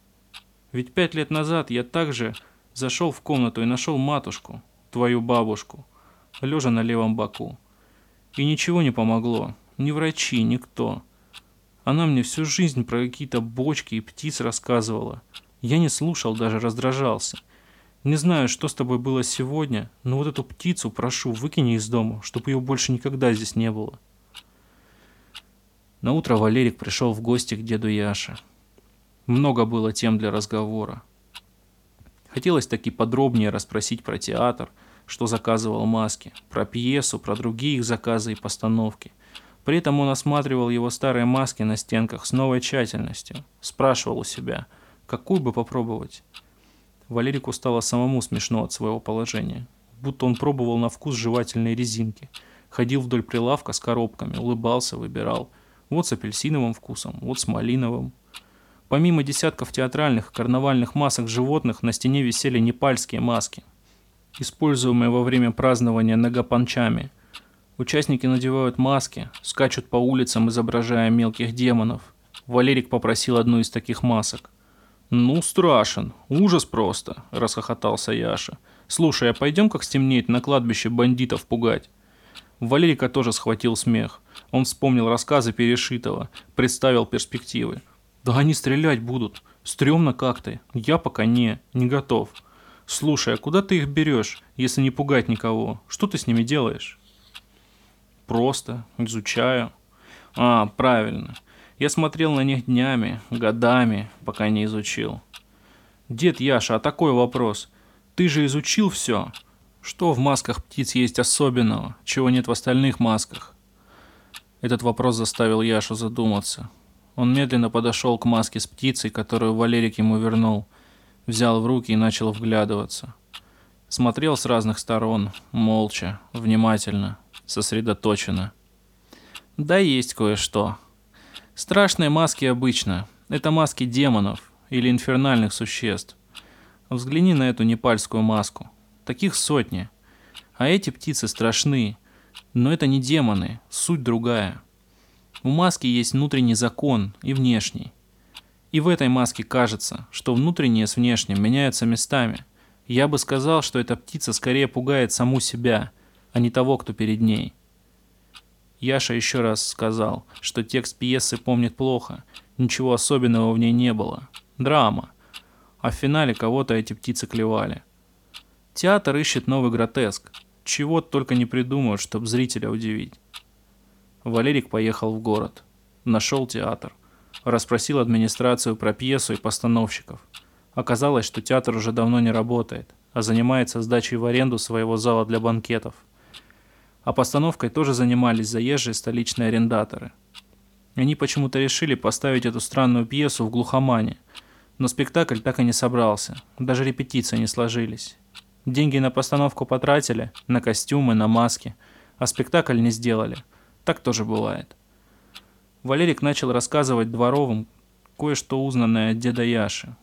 Ведь пять лет назад я также зашел в комнату и нашел матушку, твою бабушку, лежа на левом боку. И ничего не помогло, ни врачи, никто. Она мне всю жизнь про какие-то бочки и птиц рассказывала. Я не слушал, даже раздражался. Не знаю, что с тобой было сегодня, но вот эту птицу прошу, выкини из дома, чтобы ее больше никогда здесь не было. На утро Валерик пришел в гости к деду Яше. Много было тем для разговора. Хотелось таки подробнее расспросить про театр – что заказывал маски, про пьесу, про другие их заказы и постановки. При этом он осматривал его старые маски на стенках с новой тщательностью. Спрашивал у себя, какую бы попробовать. Валерику стало самому смешно от своего положения. Будто он пробовал на вкус жевательной резинки. Ходил вдоль прилавка с коробками, улыбался, выбирал. Вот с апельсиновым вкусом, вот с малиновым. Помимо десятков театральных и карнавальных масок животных, на стене висели непальские маски – используемые во время празднования нагапанчами. Участники надевают маски, скачут по улицам, изображая мелких демонов. Валерик попросил одну из таких масок. «Ну, страшен. Ужас просто», – расхохотался Яша. «Слушай, а пойдем, как стемнеет, на кладбище бандитов пугать?» Валерика тоже схватил смех. Он вспомнил рассказы Перешитого, представил перспективы. «Да они стрелять будут. Стремно как-то. Я пока не, не готов». «Слушай, а куда ты их берешь, если не пугать никого? Что ты с ними делаешь?» «Просто. Изучаю». «А, правильно. Я смотрел на них днями, годами, пока не изучил». «Дед Яша, а такой вопрос. Ты же изучил все. Что в масках птиц есть особенного, чего нет в остальных масках?» Этот вопрос заставил Яшу задуматься. Он медленно подошел к маске с птицей, которую Валерик ему вернул – взял в руки и начал вглядываться. Смотрел с разных сторон, молча, внимательно, сосредоточенно. Да есть кое-что. Страшные маски обычно. Это маски демонов или инфернальных существ. Взгляни на эту непальскую маску. Таких сотни. А эти птицы страшны. Но это не демоны, суть другая. У маски есть внутренний закон и внешний. И в этой маске кажется, что внутреннее с внешним меняются местами. Я бы сказал, что эта птица скорее пугает саму себя, а не того, кто перед ней. Яша еще раз сказал, что текст пьесы помнит плохо, ничего особенного в ней не было. Драма. А в финале кого-то эти птицы клевали. Театр ищет новый гротеск. Чего только не придумают, чтобы зрителя удивить. Валерик поехал в город. Нашел театр. Расспросил администрацию про пьесу и постановщиков. Оказалось, что театр уже давно не работает, а занимается сдачей в аренду своего зала для банкетов. А постановкой тоже занимались заезжие столичные арендаторы. Они почему-то решили поставить эту странную пьесу в глухомане, но спектакль так и не собрался, даже репетиции не сложились. Деньги на постановку потратили, на костюмы, на маски, а спектакль не сделали. Так тоже бывает. Валерик начал рассказывать дворовым кое-что узнанное от деда Яши.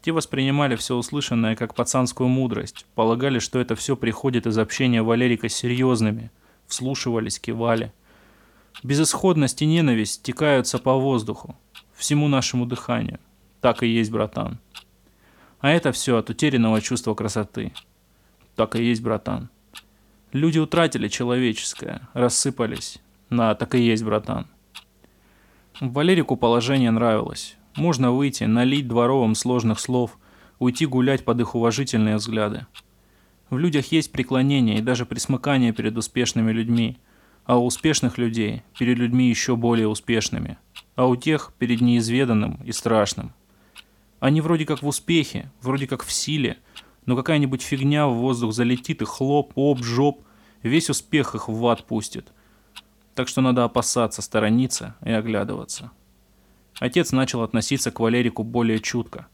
Те воспринимали все услышанное как пацанскую мудрость, полагали, что это все приходит из общения Валерика с серьезными, вслушивались, кивали. Безысходность и ненависть текаются по воздуху, всему нашему дыханию. Так и есть, братан. А это все от утерянного чувства красоты. Так и есть, братан. Люди утратили человеческое, рассыпались. Да, так и есть, братан. Валерику положение нравилось. Можно выйти, налить дворовым сложных слов, уйти гулять под их уважительные взгляды. В людях есть преклонение и даже присмыкание перед успешными людьми, а у успешных людей перед людьми еще более успешными, а у тех перед неизведанным и страшным. Они вроде как в успехе, вроде как в силе, но какая-нибудь фигня в воздух залетит и хлоп, оп, жоп, весь успех их в ад пустит. Так что надо опасаться, сторониться и оглядываться. Отец начал относиться к Валерику более чутко.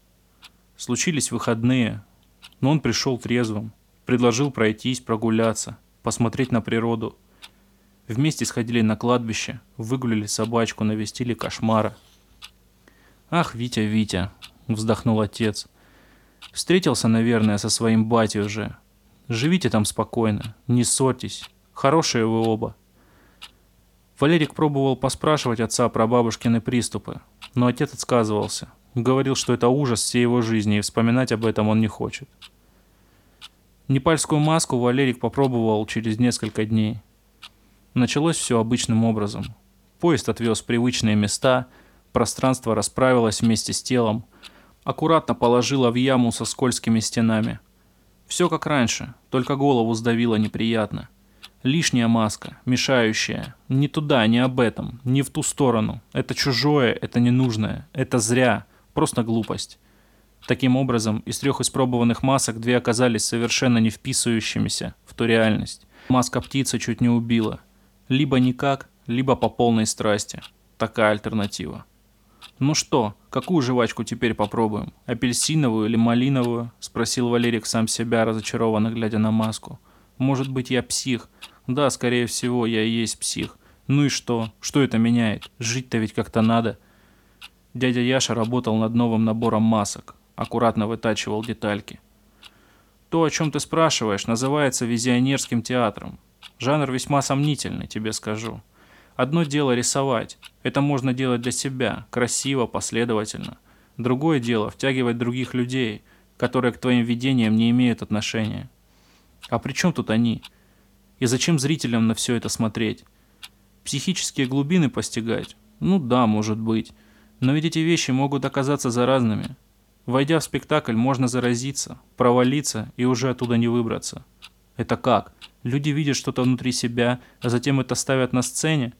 Случились выходные, но он пришел трезвым, предложил пройтись, прогуляться, посмотреть на природу. Вместе сходили на кладбище, выгулили собачку, навестили кошмара. «Ах, Витя, Витя!» – вздохнул отец. «Встретился, наверное, со своим батей уже. Живите там спокойно, не ссорьтесь. Хорошие вы оба». Валерик пробовал поспрашивать отца про бабушкины приступы, но отец отказывался. Говорил, что это ужас всей его жизни, и вспоминать об этом он не хочет. Непальскую маску Валерик попробовал через несколько дней. Началось все обычным образом. Поезд отвез в привычные места, пространство расправилось вместе с телом, аккуратно положило в яму со скользкими стенами. Все как раньше, только голову сдавило неприятно. Лишняя маска, мешающая. Не туда, не об этом, не в ту сторону. Это чужое, это ненужное, это зря, просто глупость. Таким образом, из трех испробованных масок две оказались совершенно не вписывающимися в ту реальность. Маска птицы чуть не убила. Либо никак, либо по полной страсти. Такая альтернатива. «Ну что, какую жвачку теперь попробуем? Апельсиновую или малиновую?» – спросил Валерик сам себя, разочарованно глядя на маску. «Может быть, я псих, да, скорее всего, я и есть псих. Ну и что? Что это меняет? Жить-то ведь как-то надо. Дядя Яша работал над новым набором масок. Аккуратно вытачивал детальки. То, о чем ты спрашиваешь, называется визионерским театром. Жанр весьма сомнительный, тебе скажу. Одно дело рисовать. Это можно делать для себя, красиво, последовательно. Другое дело втягивать других людей, которые к твоим видениям не имеют отношения. А при чем тут они? И зачем зрителям на все это смотреть? Психические глубины постигать? Ну да, может быть. Но ведь эти вещи могут оказаться заразными. Войдя в спектакль, можно заразиться, провалиться и уже оттуда не выбраться. Это как? Люди видят что-то внутри себя, а затем это ставят на сцене?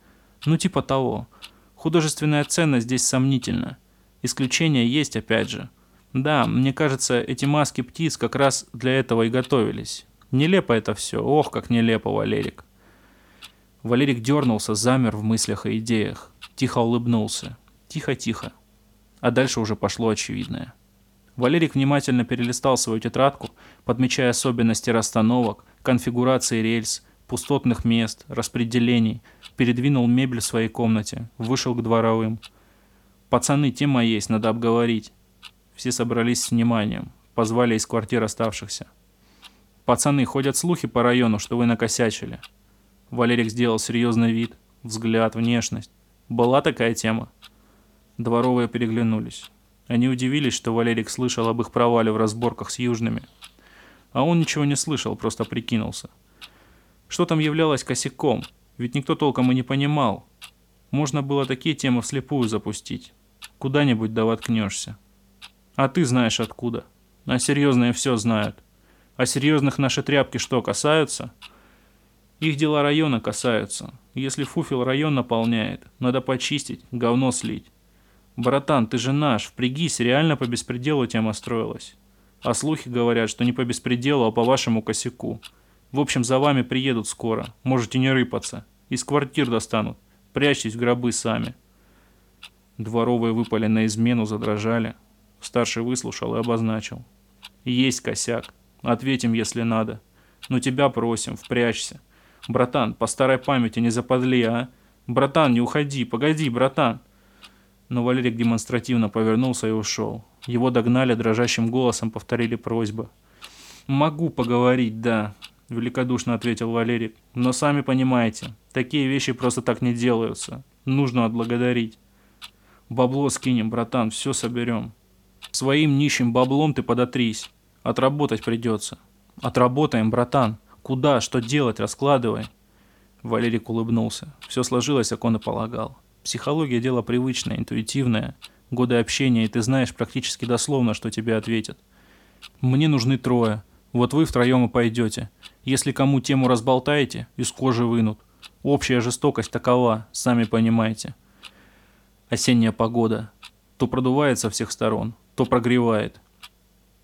Ну типа того. Художественная ценность здесь сомнительна. Исключения есть опять же. Да, мне кажется, эти маски птиц как раз для этого и готовились. Нелепо это все. Ох, как нелепо, Валерик. Валерик дернулся, замер в мыслях и идеях. Тихо улыбнулся. Тихо-тихо. А дальше уже пошло очевидное. Валерик внимательно перелистал свою тетрадку, подмечая особенности расстановок, конфигурации рельс, пустотных мест, распределений, передвинул мебель в своей комнате, вышел к дворовым. «Пацаны, тема есть, надо обговорить». Все собрались с вниманием, позвали из квартир оставшихся. Пацаны, ходят слухи по району, что вы накосячили. Валерик сделал серьезный вид, взгляд, внешность. Была такая тема. Дворовые переглянулись. Они удивились, что Валерик слышал об их провале в разборках с южными. А он ничего не слышал, просто прикинулся. Что там являлось косяком? Ведь никто толком и не понимал. Можно было такие темы вслепую запустить. Куда-нибудь да воткнешься. А ты знаешь откуда. А серьезные все знают. А серьезных наши тряпки что, касаются? Их дела района касаются. Если фуфел район наполняет, надо почистить, говно слить. Братан, ты же наш, впрягись, реально по беспределу тема строилась. А слухи говорят, что не по беспределу, а по вашему косяку. В общем, за вами приедут скоро, можете не рыпаться. Из квартир достанут. Прячьтесь в гробы сами. Дворовые выпали на измену, задрожали. Старший выслушал и обозначил. Есть косяк. Ответим, если надо. Но тебя просим, впрячься. Братан, по старой памяти не западли, а? Братан, не уходи, погоди, братан. Но Валерик демонстративно повернулся и ушел. Его догнали, дрожащим голосом повторили просьбы. «Могу поговорить, да», – великодушно ответил Валерик. «Но сами понимаете, такие вещи просто так не делаются. Нужно отблагодарить. Бабло скинем, братан, все соберем. Своим нищим баблом ты подотрись. Отработать придется. Отработаем, братан. Куда, что делать, раскладывай». Валерик улыбнулся. Все сложилось, как он и полагал. Психология – дело привычное, интуитивное. Годы общения, и ты знаешь практически дословно, что тебе ответят. «Мне нужны трое. Вот вы втроем и пойдете. Если кому тему разболтаете, из кожи вынут. Общая жестокость такова, сами понимаете. Осенняя погода. То продувает со всех сторон, то прогревает.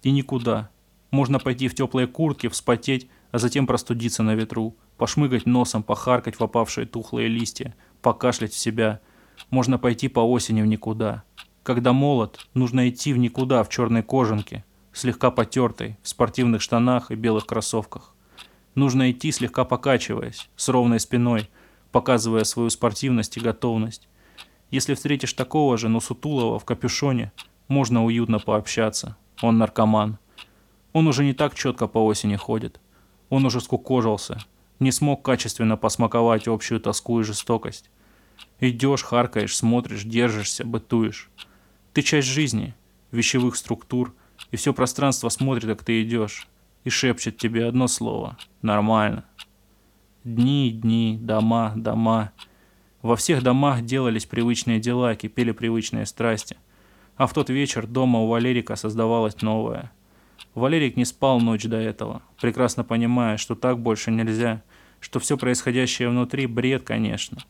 И никуда. Можно пойти в теплые куртки, вспотеть, а затем простудиться на ветру, пошмыгать носом, похаркать в опавшие тухлые листья, покашлять в себя – можно пойти по осени в никуда. Когда молод, нужно идти в никуда в черной кожанке, слегка потертой, в спортивных штанах и белых кроссовках. Нужно идти, слегка покачиваясь, с ровной спиной, показывая свою спортивность и готовность. Если встретишь такого же, но сутулого, в капюшоне, можно уютно пообщаться. Он наркоман. Он уже не так четко по осени ходит. Он уже скукожился, не смог качественно посмаковать общую тоску и жестокость. Идешь, харкаешь, смотришь, держишься, бытуешь. Ты часть жизни, вещевых структур, и все пространство смотрит, как ты идешь, и шепчет тебе одно слово – нормально. Дни, дни, дома, дома. Во всех домах делались привычные дела, кипели привычные страсти. А в тот вечер дома у Валерика создавалось новое. Валерик не спал ночь до этого, прекрасно понимая, что так больше нельзя, что все происходящее внутри – бред, конечно –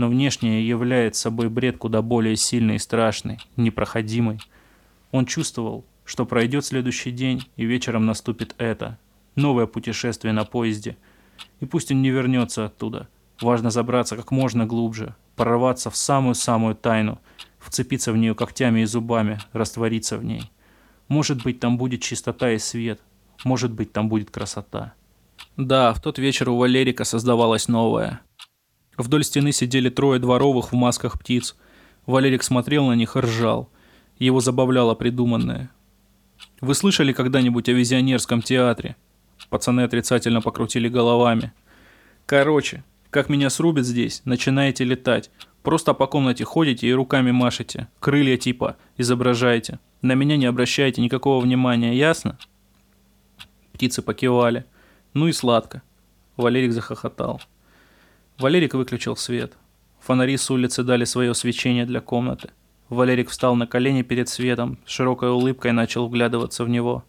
но внешнее является собой бред куда более сильный и страшный, непроходимый. Он чувствовал, что пройдет следующий день, и вечером наступит это, новое путешествие на поезде. И пусть он не вернется оттуда, важно забраться как можно глубже, прорваться в самую-самую тайну, вцепиться в нее когтями и зубами, раствориться в ней. Может быть, там будет чистота и свет, может быть, там будет красота. Да, в тот вечер у Валерика создавалось новое. Вдоль стены сидели трое дворовых в масках птиц. Валерик смотрел на них и ржал. Его забавляло придуманное. «Вы слышали когда-нибудь о визионерском театре?» Пацаны отрицательно покрутили головами. «Короче, как меня срубит здесь, начинаете летать. Просто по комнате ходите и руками машете. Крылья типа изображаете. На меня не обращайте никакого внимания, ясно?» Птицы покивали. «Ну и сладко». Валерик захохотал. Валерик выключил свет. Фонари с улицы дали свое свечение для комнаты. Валерик встал на колени перед светом, с широкой улыбкой начал вглядываться в него.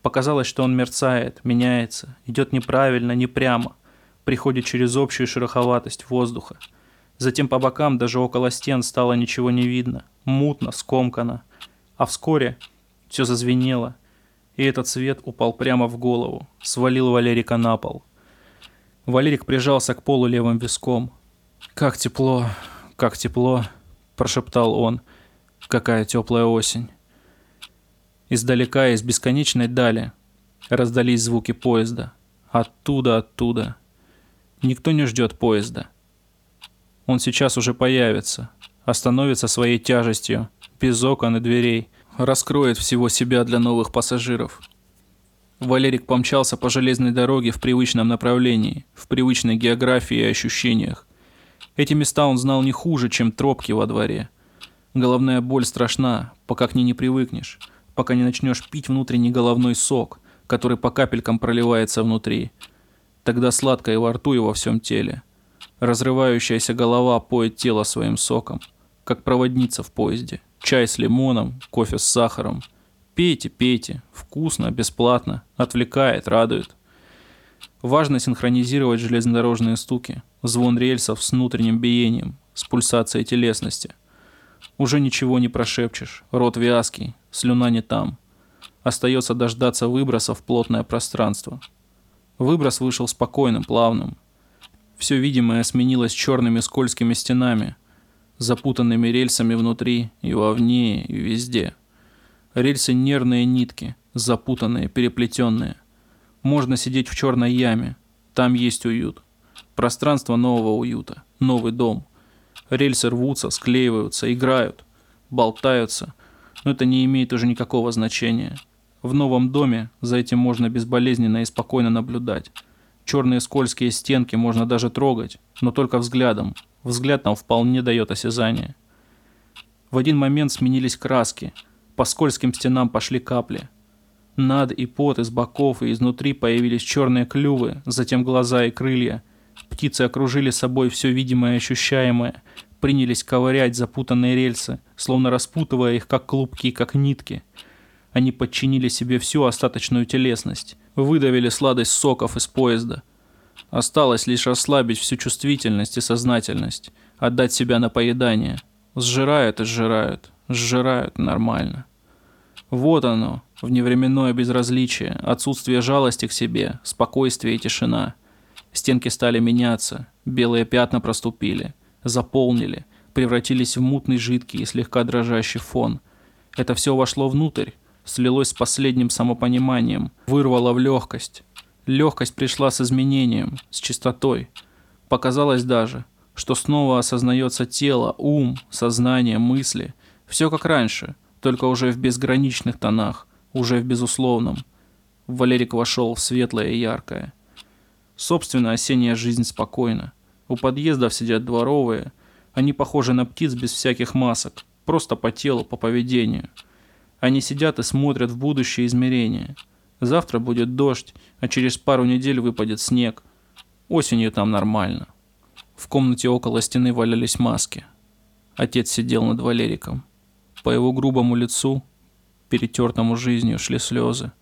Показалось, что он мерцает, меняется, идет неправильно, не прямо, приходит через общую шероховатость воздуха. Затем по бокам, даже около стен, стало ничего не видно, мутно, скомкано. А вскоре все зазвенело, и этот свет упал прямо в голову, свалил Валерика на пол – Валерик прижался к полу левым виском. «Как тепло, как тепло», – прошептал он. «Какая теплая осень». Издалека, из бесконечной дали, раздались звуки поезда. Оттуда, оттуда. Никто не ждет поезда. Он сейчас уже появится, остановится своей тяжестью, без окон и дверей, раскроет всего себя для новых пассажиров. Валерик помчался по железной дороге в привычном направлении, в привычной географии и ощущениях. Эти места он знал не хуже, чем тропки во дворе. Головная боль страшна, пока к ней не привыкнешь, пока не начнешь пить внутренний головной сок, который по капелькам проливается внутри. Тогда сладко во рту, и во всем теле. Разрывающаяся голова поет тело своим соком, как проводница в поезде. Чай с лимоном, кофе с сахаром. Пейте, пейте, вкусно, бесплатно, отвлекает, радует. Важно синхронизировать железнодорожные стуки, звон рельсов с внутренним биением, с пульсацией телесности. Уже ничего не прошепчешь, рот вязкий, слюна не там. Остается дождаться выброса в плотное пространство. Выброс вышел спокойным, плавным. Все видимое сменилось черными скользкими стенами, запутанными рельсами внутри и вовне, и везде. Рельсы нервные нитки, запутанные, переплетенные. Можно сидеть в черной яме, там есть уют. Пространство нового уюта, новый дом. Рельсы рвутся, склеиваются, играют, болтаются, но это не имеет уже никакого значения. В новом доме за этим можно безболезненно и спокойно наблюдать. Черные скользкие стенки можно даже трогать, но только взглядом. Взгляд нам вполне дает осязание. В один момент сменились краски. По скользким стенам пошли капли. Над и под, из боков и изнутри появились черные клювы, затем глаза и крылья. Птицы окружили собой все видимое и ощущаемое, принялись ковырять запутанные рельсы, словно распутывая их как клубки, как нитки – они подчинили себе всю остаточную телесность, выдавили сладость соков из поезда. Осталось лишь ослабить всю чувствительность и сознательность, отдать себя на поедание. Сжирают и сжирают, сжирают нормально. Вот оно, вневременное безразличие, отсутствие жалости к себе, спокойствие и тишина. Стенки стали меняться, белые пятна проступили, заполнили, превратились в мутный жидкий и слегка дрожащий фон. Это все вошло внутрь, слилось с последним самопониманием, вырвало в легкость. Легкость пришла с изменением, с чистотой. Показалось даже, что снова осознается тело, ум, сознание, мысли. Все как раньше, только уже в безграничных тонах, уже в безусловном. Валерик вошел в светлое и яркое. Собственно, осенняя жизнь спокойна. У подъездов сидят дворовые. Они похожи на птиц без всяких масок. Просто по телу, по поведению – они сидят и смотрят в будущее измерение. Завтра будет дождь, а через пару недель выпадет снег. Осенью там нормально. В комнате около стены валялись маски. Отец сидел над Валериком. По его грубому лицу, перетертому жизнью, шли слезы.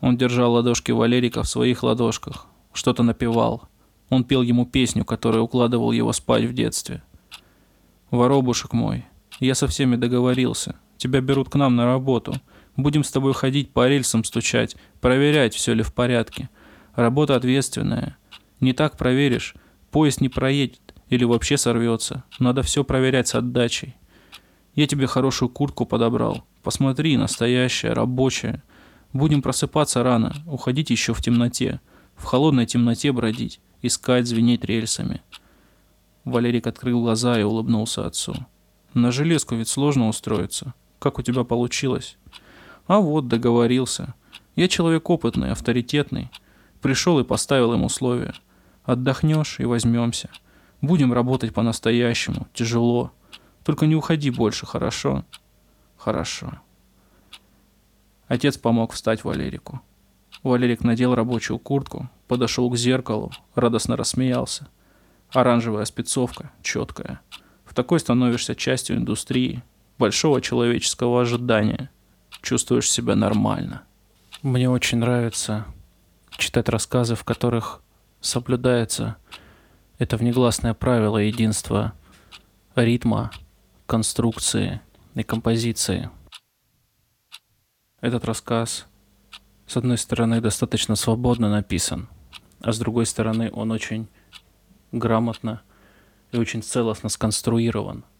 Он держал ладошки Валерика в своих ладошках, что-то напевал. Он пел ему песню, которая укладывал его спать в детстве. «Воробушек мой, я со всеми договорился. Тебя берут к нам на работу. Будем с тобой ходить по рельсам стучать, проверять, все ли в порядке. Работа ответственная. Не так проверишь, поезд не проедет или вообще сорвется. Надо все проверять с отдачей. Я тебе хорошую куртку подобрал. Посмотри, настоящая, рабочая. Будем просыпаться рано, уходить еще в темноте. В холодной темноте бродить, искать, звенеть рельсами. Валерик открыл глаза и улыбнулся отцу. На железку ведь сложно устроиться. Как у тебя получилось? А вот, договорился. Я человек опытный, авторитетный. Пришел и поставил им условия. Отдохнешь и возьмемся. Будем работать по-настоящему. Тяжело. Только не уходи больше, хорошо? Хорошо. Отец помог встать Валерику. Валерик надел рабочую куртку, подошел к зеркалу, радостно рассмеялся. Оранжевая спецовка, четкая. В такой становишься частью индустрии, большого человеческого ожидания. Чувствуешь себя нормально. Мне очень нравится читать рассказы, в которых соблюдается это внегласное правило единства ритма, конструкции и композиции. Этот рассказ, с одной стороны, достаточно свободно написан, а с другой стороны, он очень грамотно и очень целостно сконструирован –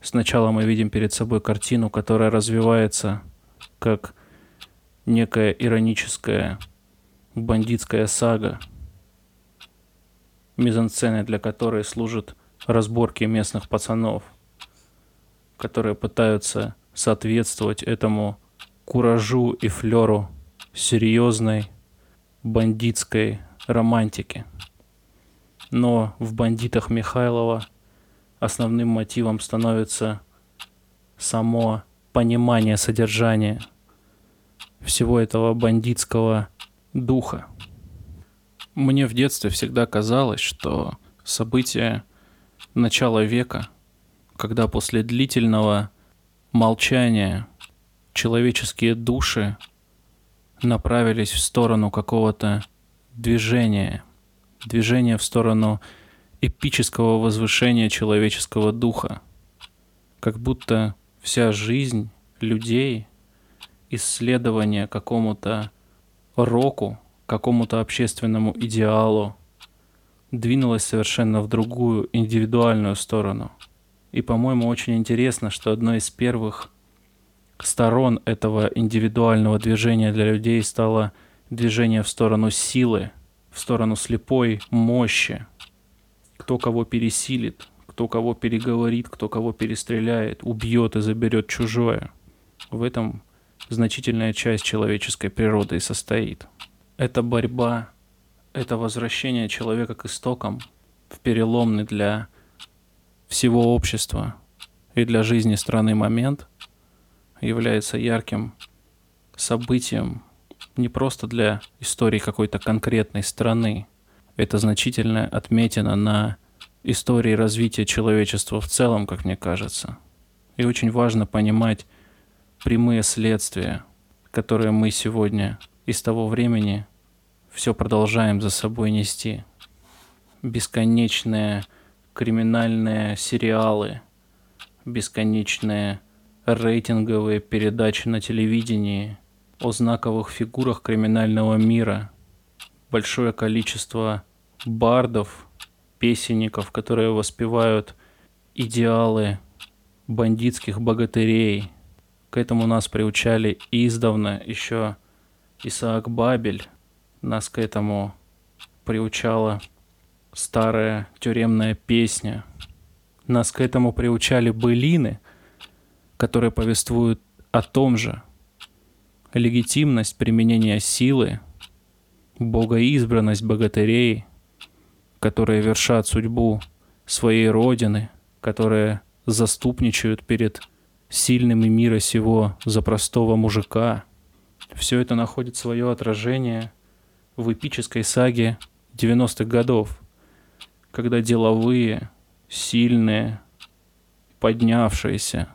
Сначала мы видим перед собой картину, которая развивается как некая ироническая бандитская сага, мизансцены для которой служат разборки местных пацанов, которые пытаются соответствовать этому куражу и флеру серьезной бандитской романтики. Но в бандитах Михайлова основным мотивом становится само понимание содержания всего этого бандитского духа. Мне в детстве всегда казалось, что событие начала века, когда после длительного молчания человеческие души направились в сторону какого-то движения, движения в сторону эпического возвышения человеческого духа, как будто вся жизнь людей, исследование какому-то року, какому-то общественному идеалу двинулась совершенно в другую индивидуальную сторону. И, по-моему, очень интересно, что одной из первых сторон этого индивидуального движения для людей стало движение в сторону силы, в сторону слепой мощи. Кто кого пересилит, кто кого переговорит, кто кого перестреляет, убьет и заберет чужое. В этом значительная часть человеческой природы и состоит. Эта борьба, это возвращение человека к истокам в переломный для всего общества и для жизни страны момент является ярким событием не просто для истории какой-то конкретной страны. Это значительная отметина на истории развития человечества в целом, как мне кажется. И очень важно понимать прямые следствия, которые мы сегодня из того времени все продолжаем за собой нести. Бесконечные криминальные сериалы, бесконечные рейтинговые передачи на телевидении о знаковых фигурах криминального мира, большое количество бардов, песенников, которые воспевают идеалы бандитских богатырей. К этому нас приучали издавна еще Исаак Бабель. Нас к этому приучала старая тюремная песня. Нас к этому приучали былины, которые повествуют о том же. Легитимность применения силы, богоизбранность богатырей, которые вершат судьбу своей родины, которые заступничают перед сильными мира сего за простого мужика. Все это находит свое отражение в эпической саге 90-х годов, когда деловые, сильные, поднявшиеся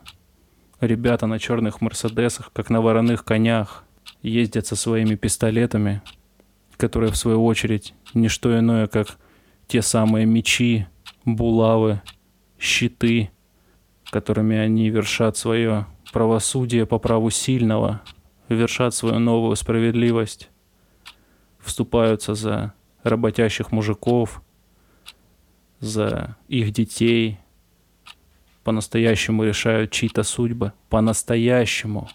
ребята на черных мерседесах, как на вороных конях, ездят со своими пистолетами, которые в свою очередь не что иное, как те самые мечи, булавы, щиты, которыми они вершат свое правосудие по праву сильного, вершат свою новую справедливость, вступаются за работящих мужиков, за их детей, по-настоящему решают чьи-то судьбы, по-настоящему,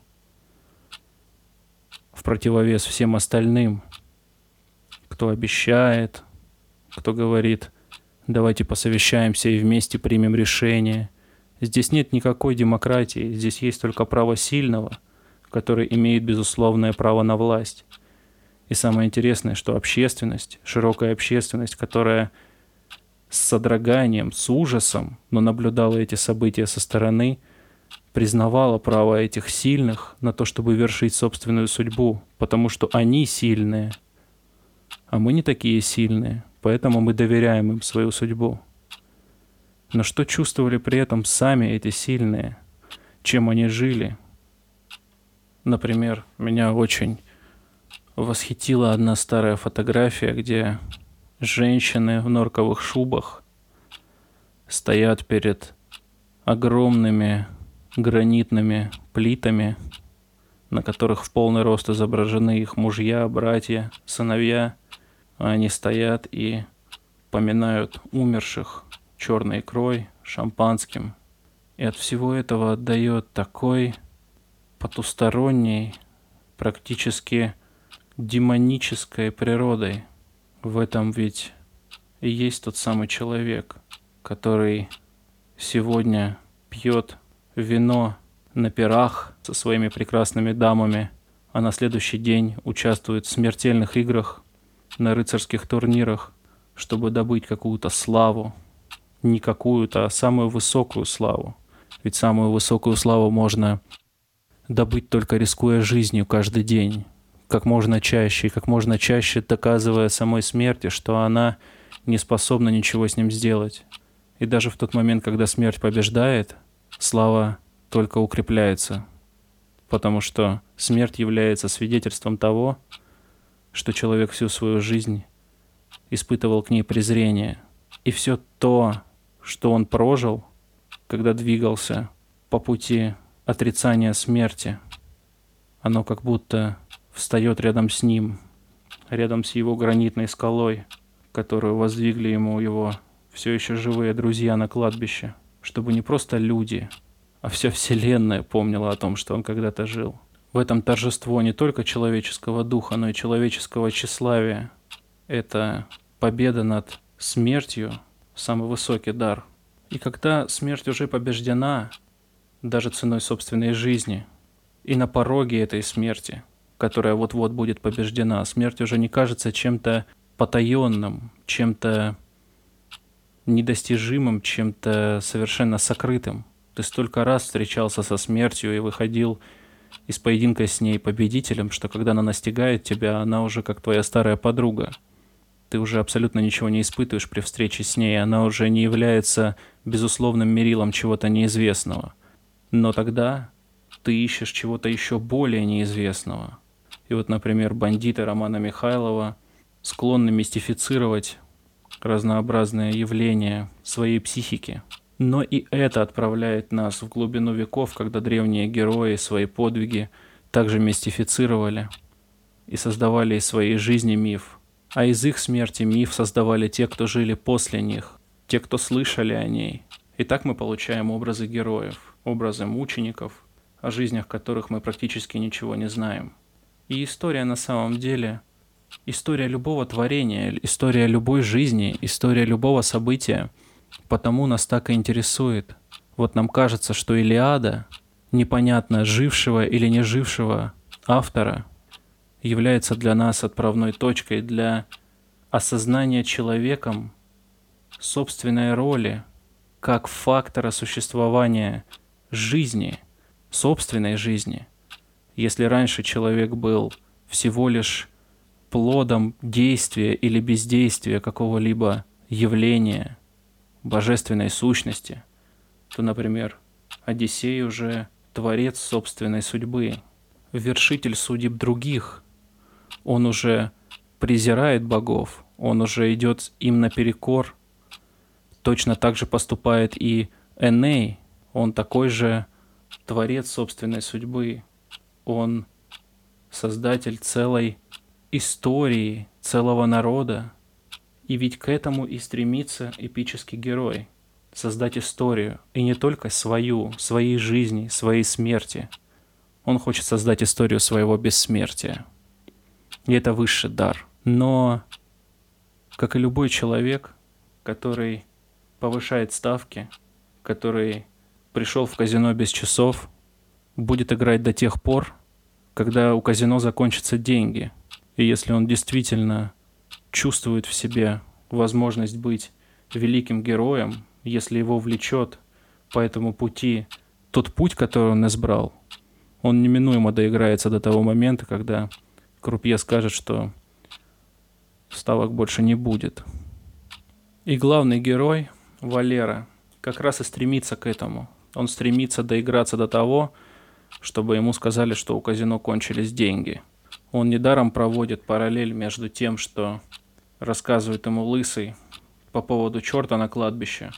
в противовес всем остальным, кто обещает, кто говорит, давайте посовещаемся и вместе примем решение – Здесь нет никакой демократии, здесь есть только право сильного, который имеет безусловное право на власть. И самое интересное, что общественность, широкая общественность, которая с содроганием, с ужасом, но наблюдала эти события со стороны, признавала право этих сильных на то, чтобы вершить собственную судьбу, потому что они сильные, а мы не такие сильные, поэтому мы доверяем им свою судьбу. Но что чувствовали при этом сами эти сильные? Чем они жили? Например, меня очень восхитила одна старая фотография, где женщины в норковых шубах стоят перед огромными гранитными плитами, на которых в полный рост изображены их мужья, братья, сыновья. Они стоят и поминают умерших черной икрой, шампанским. И от всего этого отдает такой потусторонней, практически демонической природой. В этом ведь и есть тот самый человек, который сегодня пьет вино на пирах со своими прекрасными дамами, а на следующий день участвует в смертельных играх на рыцарских турнирах, чтобы добыть какую-то славу, не какую-то, а самую высокую славу. Ведь самую высокую славу можно добыть только рискуя жизнью каждый день, как можно чаще, и как можно чаще доказывая самой смерти, что она не способна ничего с ним сделать. И даже в тот момент, когда смерть побеждает, слава только укрепляется, потому что смерть является свидетельством того, что человек всю свою жизнь испытывал к ней презрение. И все то, что он прожил, когда двигался по пути отрицания смерти, оно как будто встает рядом с ним, рядом с его гранитной скалой, которую воздвигли ему его все еще живые друзья на кладбище, чтобы не просто люди, а вся Вселенная помнила о том, что он когда-то жил. В этом торжество не только человеческого духа, но и человеческого тщеславия. Это победа над смертью, самый высокий дар. И когда смерть уже побеждена, даже ценой собственной жизни, и на пороге этой смерти, которая вот-вот будет побеждена, смерть уже не кажется чем-то потаенным, чем-то недостижимым, чем-то совершенно сокрытым. Ты столько раз встречался со смертью и выходил из поединка с ней победителем, что когда она настигает тебя, она уже как твоя старая подруга. Ты уже абсолютно ничего не испытываешь при встрече с ней, она уже не является безусловным мерилом чего-то неизвестного. Но тогда ты ищешь чего-то еще более неизвестного. И вот, например, бандиты Романа Михайлова склонны мистифицировать разнообразные явления своей психики. Но и это отправляет нас в глубину веков, когда древние герои свои подвиги также мистифицировали и создавали из своей жизни миф. А из их смерти миф создавали те, кто жили после них, те, кто слышали о ней. И так мы получаем образы героев, образы мучеников, о жизнях которых мы практически ничего не знаем. И история на самом деле История любого творения, история любой жизни, история любого события потому нас так и интересует. Вот нам кажется, что Илиада, непонятно жившего или не жившего автора, является для нас отправной точкой для осознания человеком собственной роли как фактора существования жизни, собственной жизни. Если раньше человек был всего лишь плодом действия или бездействия какого-либо явления, божественной сущности, то, например, Одиссей уже творец собственной судьбы, вершитель судеб других. Он уже презирает богов, он уже идет им наперекор. Точно так же поступает и Эней, он такой же творец собственной судьбы. Он создатель целой истории целого народа. И ведь к этому и стремится эпический герой – создать историю, и не только свою, своей жизни, своей смерти. Он хочет создать историю своего бессмертия. И это высший дар. Но, как и любой человек, который повышает ставки, который пришел в казино без часов, будет играть до тех пор, когда у казино закончатся деньги – и если он действительно чувствует в себе возможность быть великим героем, если его влечет по этому пути тот путь, который он избрал, он неминуемо доиграется до того момента, когда крупье скажет, что ставок больше не будет. И главный герой, Валера, как раз и стремится к этому. Он стремится доиграться до того, чтобы ему сказали, что у казино кончились деньги – он недаром проводит параллель между тем, что рассказывает ему Лысый по поводу черта на кладбище,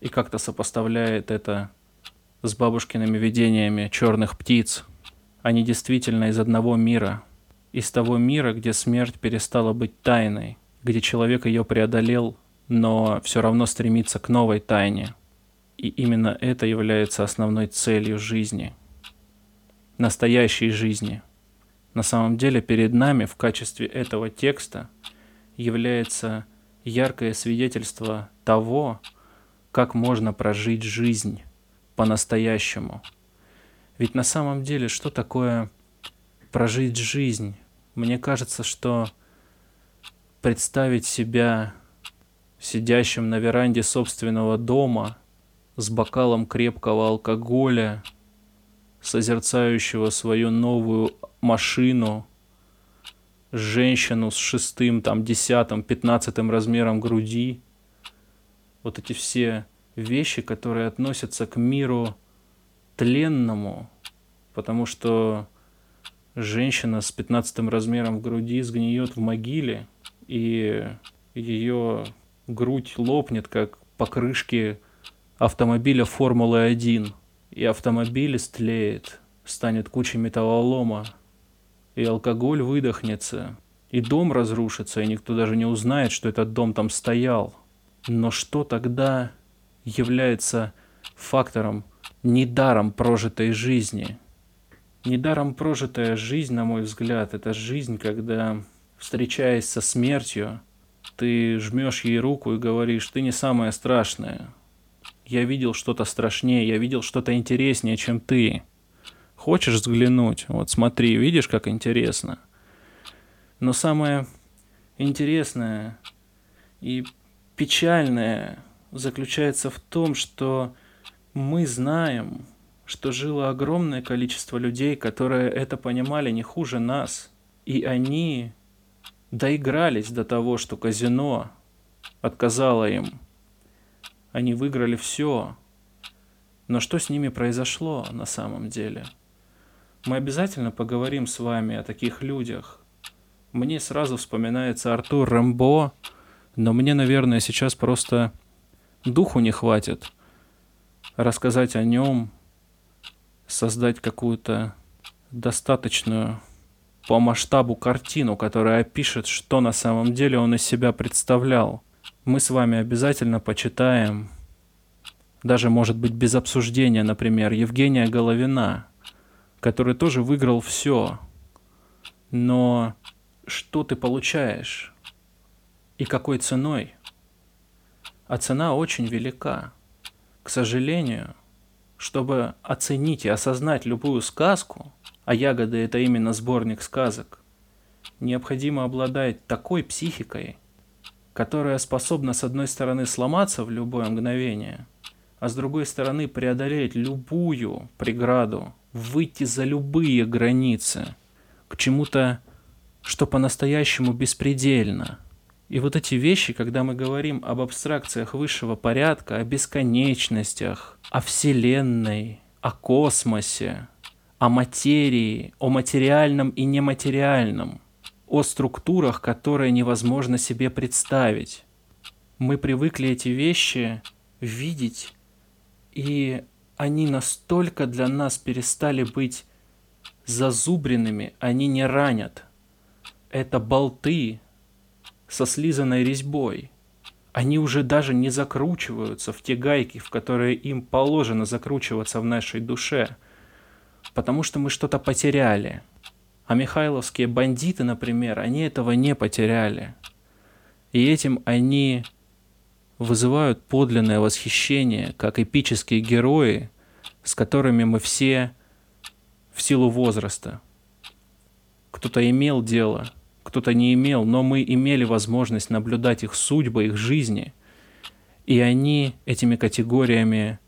и как-то сопоставляет это с бабушкиными видениями черных птиц. Они действительно из одного мира, из того мира, где смерть перестала быть тайной, где человек ее преодолел, но все равно стремится к новой тайне. И именно это является основной целью жизни, настоящей жизни – на самом деле перед нами в качестве этого текста является яркое свидетельство того, как можно прожить жизнь по-настоящему. Ведь на самом деле, что такое прожить жизнь? Мне кажется, что представить себя сидящим на веранде собственного дома с бокалом крепкого алкоголя, созерцающего свою новую машину женщину с шестым, там, десятым, пятнадцатым размером груди. Вот эти все вещи, которые относятся к миру тленному, потому что женщина с пятнадцатым размером груди сгниет в могиле, и ее грудь лопнет, как покрышки автомобиля Формулы-1, и автомобиль истлеет, станет кучей металлолома, и алкоголь выдохнется, и дом разрушится, и никто даже не узнает, что этот дом там стоял. Но что тогда является фактором недаром прожитой жизни? Недаром прожитая жизнь, на мой взгляд, это жизнь, когда, встречаясь со смертью, ты жмешь ей руку и говоришь, ты не самое страшное. Я видел что-то страшнее, я видел что-то интереснее, чем ты. Хочешь взглянуть? Вот смотри, видишь, как интересно. Но самое интересное и печальное заключается в том, что мы знаем, что жило огромное количество людей, которые это понимали не хуже нас. И они доигрались до того, что казино отказало им. Они выиграли все. Но что с ними произошло на самом деле – мы обязательно поговорим с вами о таких людях. Мне сразу вспоминается Артур Рэмбо, но мне, наверное, сейчас просто духу не хватит рассказать о нем, создать какую-то достаточную по масштабу картину, которая опишет, что на самом деле он из себя представлял. Мы с вами обязательно почитаем, даже может быть без обсуждения, например, Евгения Головина – который тоже выиграл все. Но что ты получаешь? И какой ценой? А цена очень велика. К сожалению, чтобы оценить и осознать любую сказку, а ягоды это именно сборник сказок, необходимо обладать такой психикой, которая способна с одной стороны сломаться в любое мгновение, а с другой стороны преодолеть любую преграду, выйти за любые границы, к чему-то, что по-настоящему беспредельно. И вот эти вещи, когда мы говорим об абстракциях высшего порядка, о бесконечностях, о Вселенной, о космосе, о материи, о материальном и нематериальном, о структурах, которые невозможно себе представить. Мы привыкли эти вещи видеть и они настолько для нас перестали быть зазубренными, они не ранят. Это болты со слизанной резьбой. Они уже даже не закручиваются в те гайки, в которые им положено закручиваться в нашей душе, потому что мы что-то потеряли. А михайловские бандиты, например, они этого не потеряли. И этим они вызывают подлинное восхищение, как эпические герои, с которыми мы все в силу возраста. Кто-то имел дело, кто-то не имел, но мы имели возможность наблюдать их судьбы, их жизни, и они этими категориями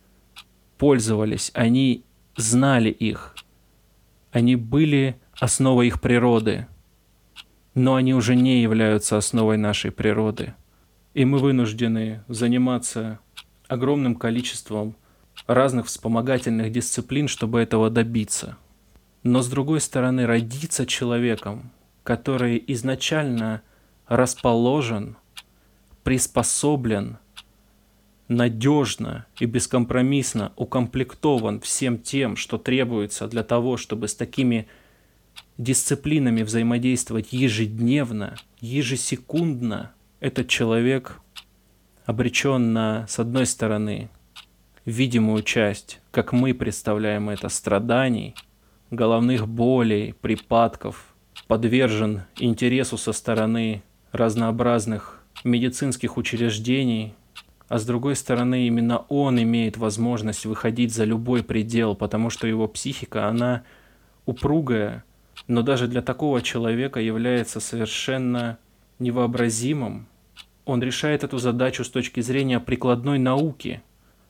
пользовались, они знали их, они были основой их природы, но они уже не являются основой нашей природы – и мы вынуждены заниматься огромным количеством разных вспомогательных дисциплин, чтобы этого добиться. Но с другой стороны, родиться человеком, который изначально расположен, приспособлен, надежно и бескомпромиссно укомплектован всем тем, что требуется для того, чтобы с такими дисциплинами взаимодействовать ежедневно, ежесекундно – этот человек обречен на, с одной стороны, видимую часть, как мы представляем это, страданий, головных болей, припадков, подвержен интересу со стороны разнообразных медицинских учреждений, а с другой стороны именно он имеет возможность выходить за любой предел, потому что его психика, она упругая, но даже для такого человека является совершенно невообразимым он решает эту задачу с точки зрения прикладной науки.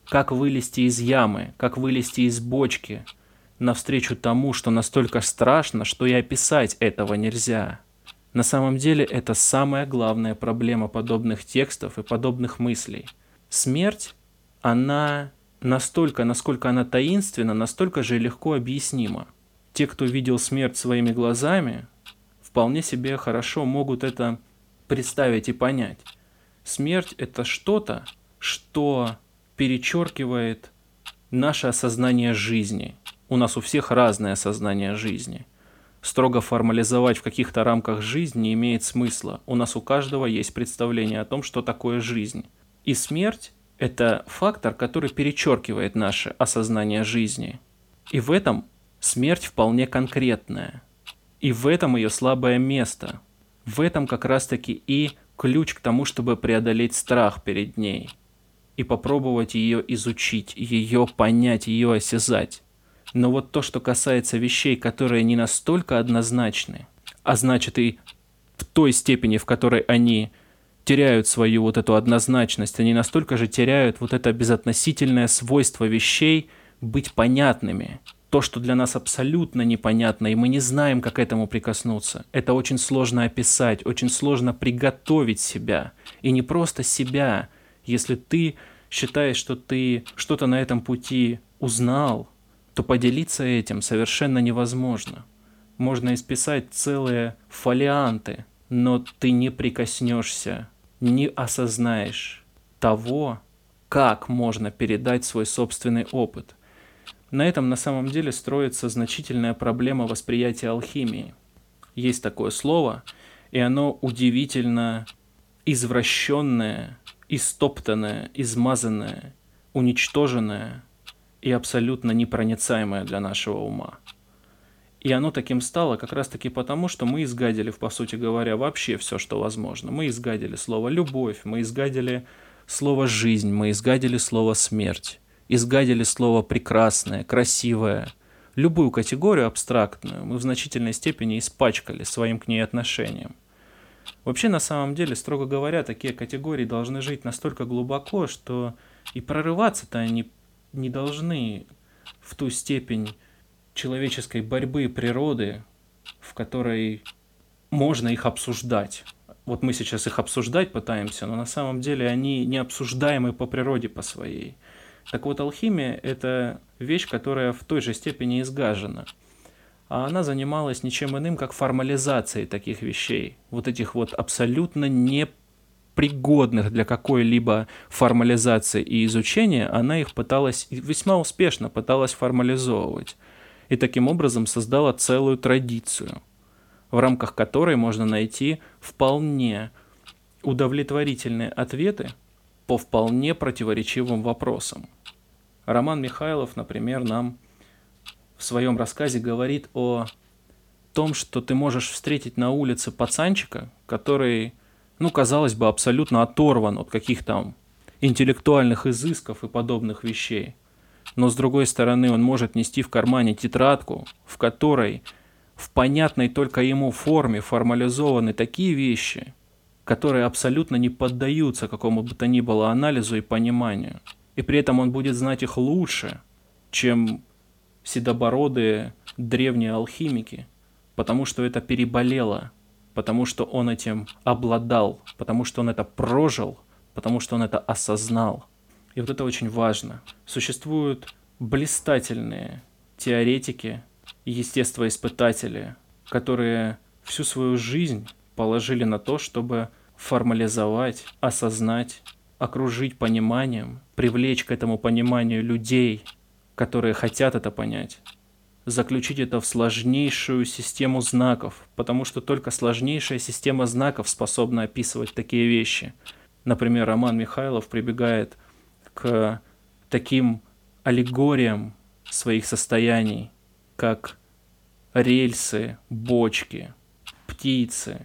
Как вылезти из ямы, как вылезти из бочки, навстречу тому, что настолько страшно, что и описать этого нельзя. На самом деле это самая главная проблема подобных текстов и подобных мыслей. Смерть, она настолько, насколько она таинственна, настолько же легко объяснима. Те, кто видел смерть своими глазами, вполне себе хорошо могут это представить и понять. Смерть – это что-то, что перечеркивает наше осознание жизни. У нас у всех разное осознание жизни. Строго формализовать в каких-то рамках жизнь не имеет смысла. У нас у каждого есть представление о том, что такое жизнь. И смерть – это фактор, который перечеркивает наше осознание жизни. И в этом смерть вполне конкретная. И в этом ее слабое место. В этом как раз-таки и ключ к тому, чтобы преодолеть страх перед ней и попробовать ее изучить, ее понять, ее осязать. Но вот то, что касается вещей, которые не настолько однозначны, а значит и в той степени, в которой они теряют свою вот эту однозначность, они настолько же теряют вот это безотносительное свойство вещей быть понятными. То, что для нас абсолютно непонятно, и мы не знаем, как к этому прикоснуться. Это очень сложно описать, очень сложно приготовить себя. И не просто себя. Если ты считаешь, что ты что-то на этом пути узнал, то поделиться этим совершенно невозможно. Можно исписать целые фолианты, но ты не прикоснешься, не осознаешь того, как можно передать свой собственный опыт. На этом на самом деле строится значительная проблема восприятия алхимии. Есть такое слово, и оно удивительно извращенное, истоптанное, измазанное, уничтоженное – и абсолютно непроницаемое для нашего ума. И оно таким стало как раз-таки потому, что мы изгадили, по сути говоря, вообще все, что возможно. Мы изгадили слово «любовь», мы изгадили слово «жизнь», мы изгадили слово «смерть», изгадили слово «прекрасное», «красивое», любую категорию абстрактную мы в значительной степени испачкали своим к ней отношением. Вообще, на самом деле, строго говоря, такие категории должны жить настолько глубоко, что и прорываться-то они не должны в ту степень человеческой борьбы природы, в которой можно их обсуждать. Вот мы сейчас их обсуждать пытаемся, но на самом деле они не обсуждаемы по природе по своей. Так вот, алхимия – это вещь, которая в той же степени изгажена. А она занималась ничем иным, как формализацией таких вещей. Вот этих вот абсолютно не пригодных для какой-либо формализации и изучения, она их пыталась, весьма успешно пыталась формализовывать. И таким образом создала целую традицию, в рамках которой можно найти вполне удовлетворительные ответы по вполне противоречивым вопросам. Роман Михайлов, например, нам в своем рассказе говорит о том, что ты можешь встретить на улице пацанчика, который ну, казалось бы, абсолютно оторван от каких-то интеллектуальных изысков и подобных вещей. Но с другой стороны, он может нести в кармане тетрадку, в которой в понятной только ему форме формализованы такие вещи, которые абсолютно не поддаются какому бы то ни было анализу и пониманию. И при этом он будет знать их лучше, чем седобородые древние алхимики, потому что это переболело потому что он этим обладал, потому что он это прожил, потому что он это осознал. И вот это очень важно. Существуют блистательные теоретики естествоиспытатели, которые всю свою жизнь положили на то, чтобы формализовать, осознать, окружить пониманием, привлечь к этому пониманию людей, которые хотят это понять, заключить это в сложнейшую систему знаков, потому что только сложнейшая система знаков способна описывать такие вещи. Например, Роман Михайлов прибегает к таким аллегориям своих состояний, как рельсы, бочки, птицы.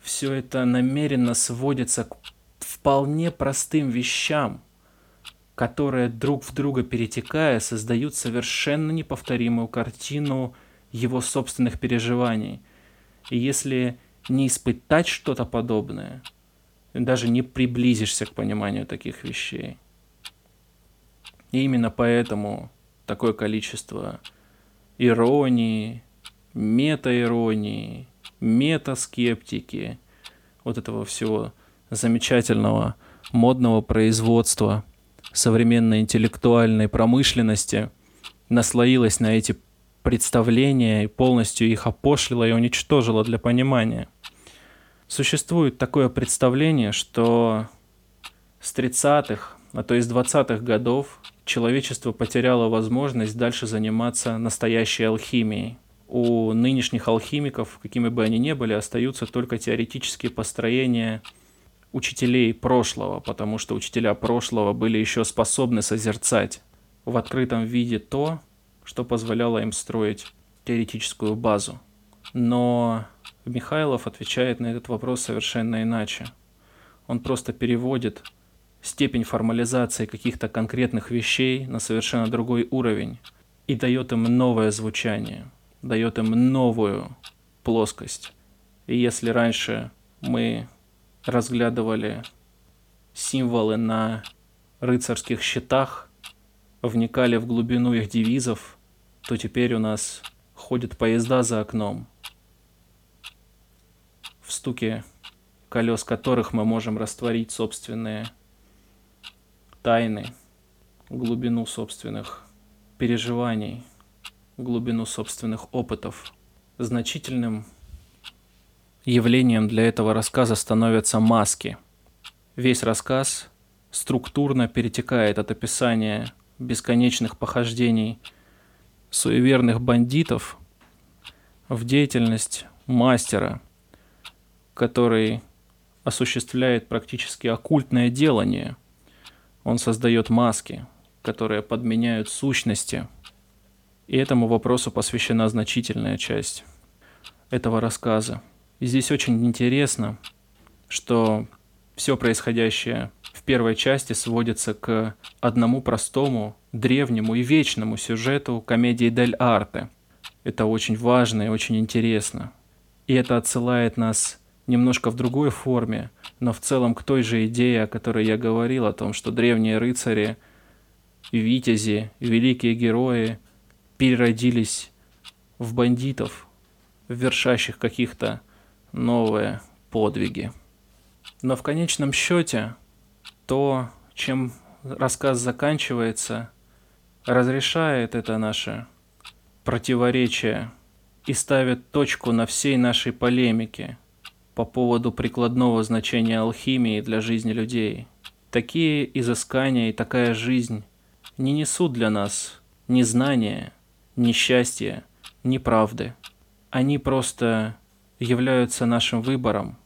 Все это намеренно сводится к вполне простым вещам – которые друг в друга перетекая создают совершенно неповторимую картину его собственных переживаний. И если не испытать что-то подобное, даже не приблизишься к пониманию таких вещей. И именно поэтому такое количество иронии, метаиронии, метаскептики, вот этого всего замечательного модного производства, современной интеллектуальной промышленности наслоилась на эти представления и полностью их опошлила и уничтожила для понимания. Существует такое представление, что с 30-х, а то есть 20-х годов человечество потеряло возможность дальше заниматься настоящей алхимией. У нынешних алхимиков, какими бы они ни были, остаются только теоретические построения учителей прошлого, потому что учителя прошлого были еще способны созерцать в открытом виде то, что позволяло им строить теоретическую базу. Но Михайлов отвечает на этот вопрос совершенно иначе. Он просто переводит степень формализации каких-то конкретных вещей на совершенно другой уровень и дает им новое звучание, дает им новую плоскость. И если раньше мы разглядывали символы на рыцарских щитах, вникали в глубину их девизов, то теперь у нас ходят поезда за окном, в стуке колес которых мы можем растворить собственные тайны, глубину собственных переживаний, глубину собственных опытов. Значительным явлением для этого рассказа становятся маски. Весь рассказ структурно перетекает от описания бесконечных похождений суеверных бандитов в деятельность мастера, который осуществляет практически оккультное делание. Он создает маски, которые подменяют сущности. И этому вопросу посвящена значительная часть этого рассказа. И здесь очень интересно, что все происходящее в первой части сводится к одному простому, древнему и вечному сюжету комедии Дель Арте. Это очень важно и очень интересно. И это отсылает нас немножко в другой форме, но в целом к той же идее, о которой я говорил, о том, что древние рыцари, витязи, великие герои переродились в бандитов, вершащих каких-то новые подвиги. Но в конечном счете то, чем рассказ заканчивается, разрешает это наше противоречие и ставит точку на всей нашей полемике по поводу прикладного значения алхимии для жизни людей. Такие изыскания и такая жизнь не несут для нас ни знания, ни счастья, ни правды. Они просто являются нашим выбором.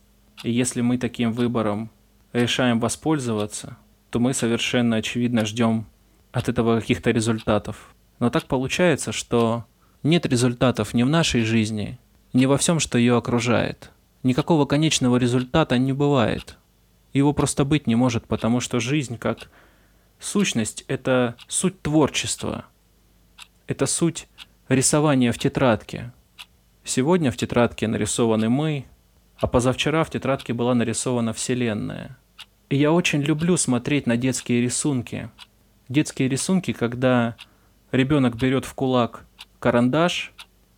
И если мы таким выбором решаем воспользоваться, то мы совершенно очевидно ждем от этого каких-то результатов. Но так получается, что нет результатов ни в нашей жизни, ни во всем, что ее окружает. Никакого конечного результата не бывает. Его просто быть не может, потому что жизнь как сущность – это суть творчества. Это суть рисования в тетрадке – Сегодня в тетрадке нарисованы мы, а позавчера в тетрадке была нарисована Вселенная. И я очень люблю смотреть на детские рисунки. Детские рисунки, когда ребенок берет в кулак карандаш,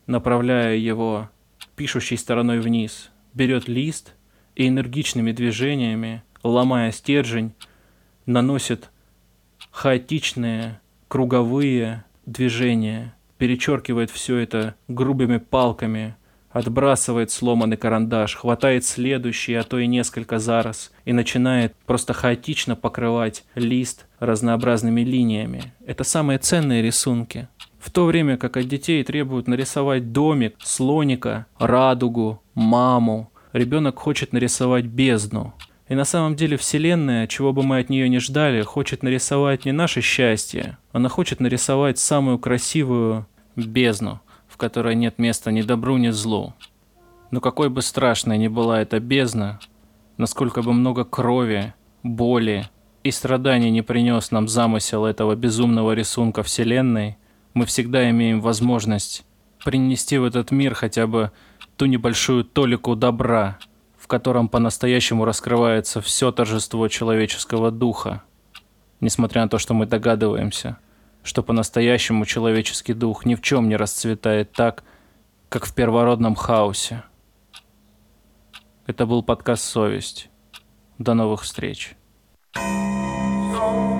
направляя его пишущей стороной вниз, берет лист и энергичными движениями, ломая стержень, наносит хаотичные круговые движения – перечеркивает все это грубыми палками, отбрасывает сломанный карандаш, хватает следующий, а то и несколько зараз, и начинает просто хаотично покрывать лист разнообразными линиями. Это самые ценные рисунки. В то время как от детей требуют нарисовать домик, слоника, радугу, маму, ребенок хочет нарисовать бездну. И на самом деле Вселенная, чего бы мы от нее не ждали, хочет нарисовать не наше счастье, она хочет нарисовать самую красивую бездну, в которой нет места ни добру, ни злу. Но какой бы страшной ни была эта бездна, насколько бы много крови, боли и страданий не принес нам замысел этого безумного рисунка Вселенной, мы всегда имеем возможность принести в этот мир хотя бы ту небольшую толику добра, в котором по-настоящему раскрывается все торжество человеческого духа, несмотря на то, что мы догадываемся, что по-настоящему человеческий дух ни в чем не расцветает так, как в первородном хаосе. Это был подкаст «Совесть». До новых встреч. thank you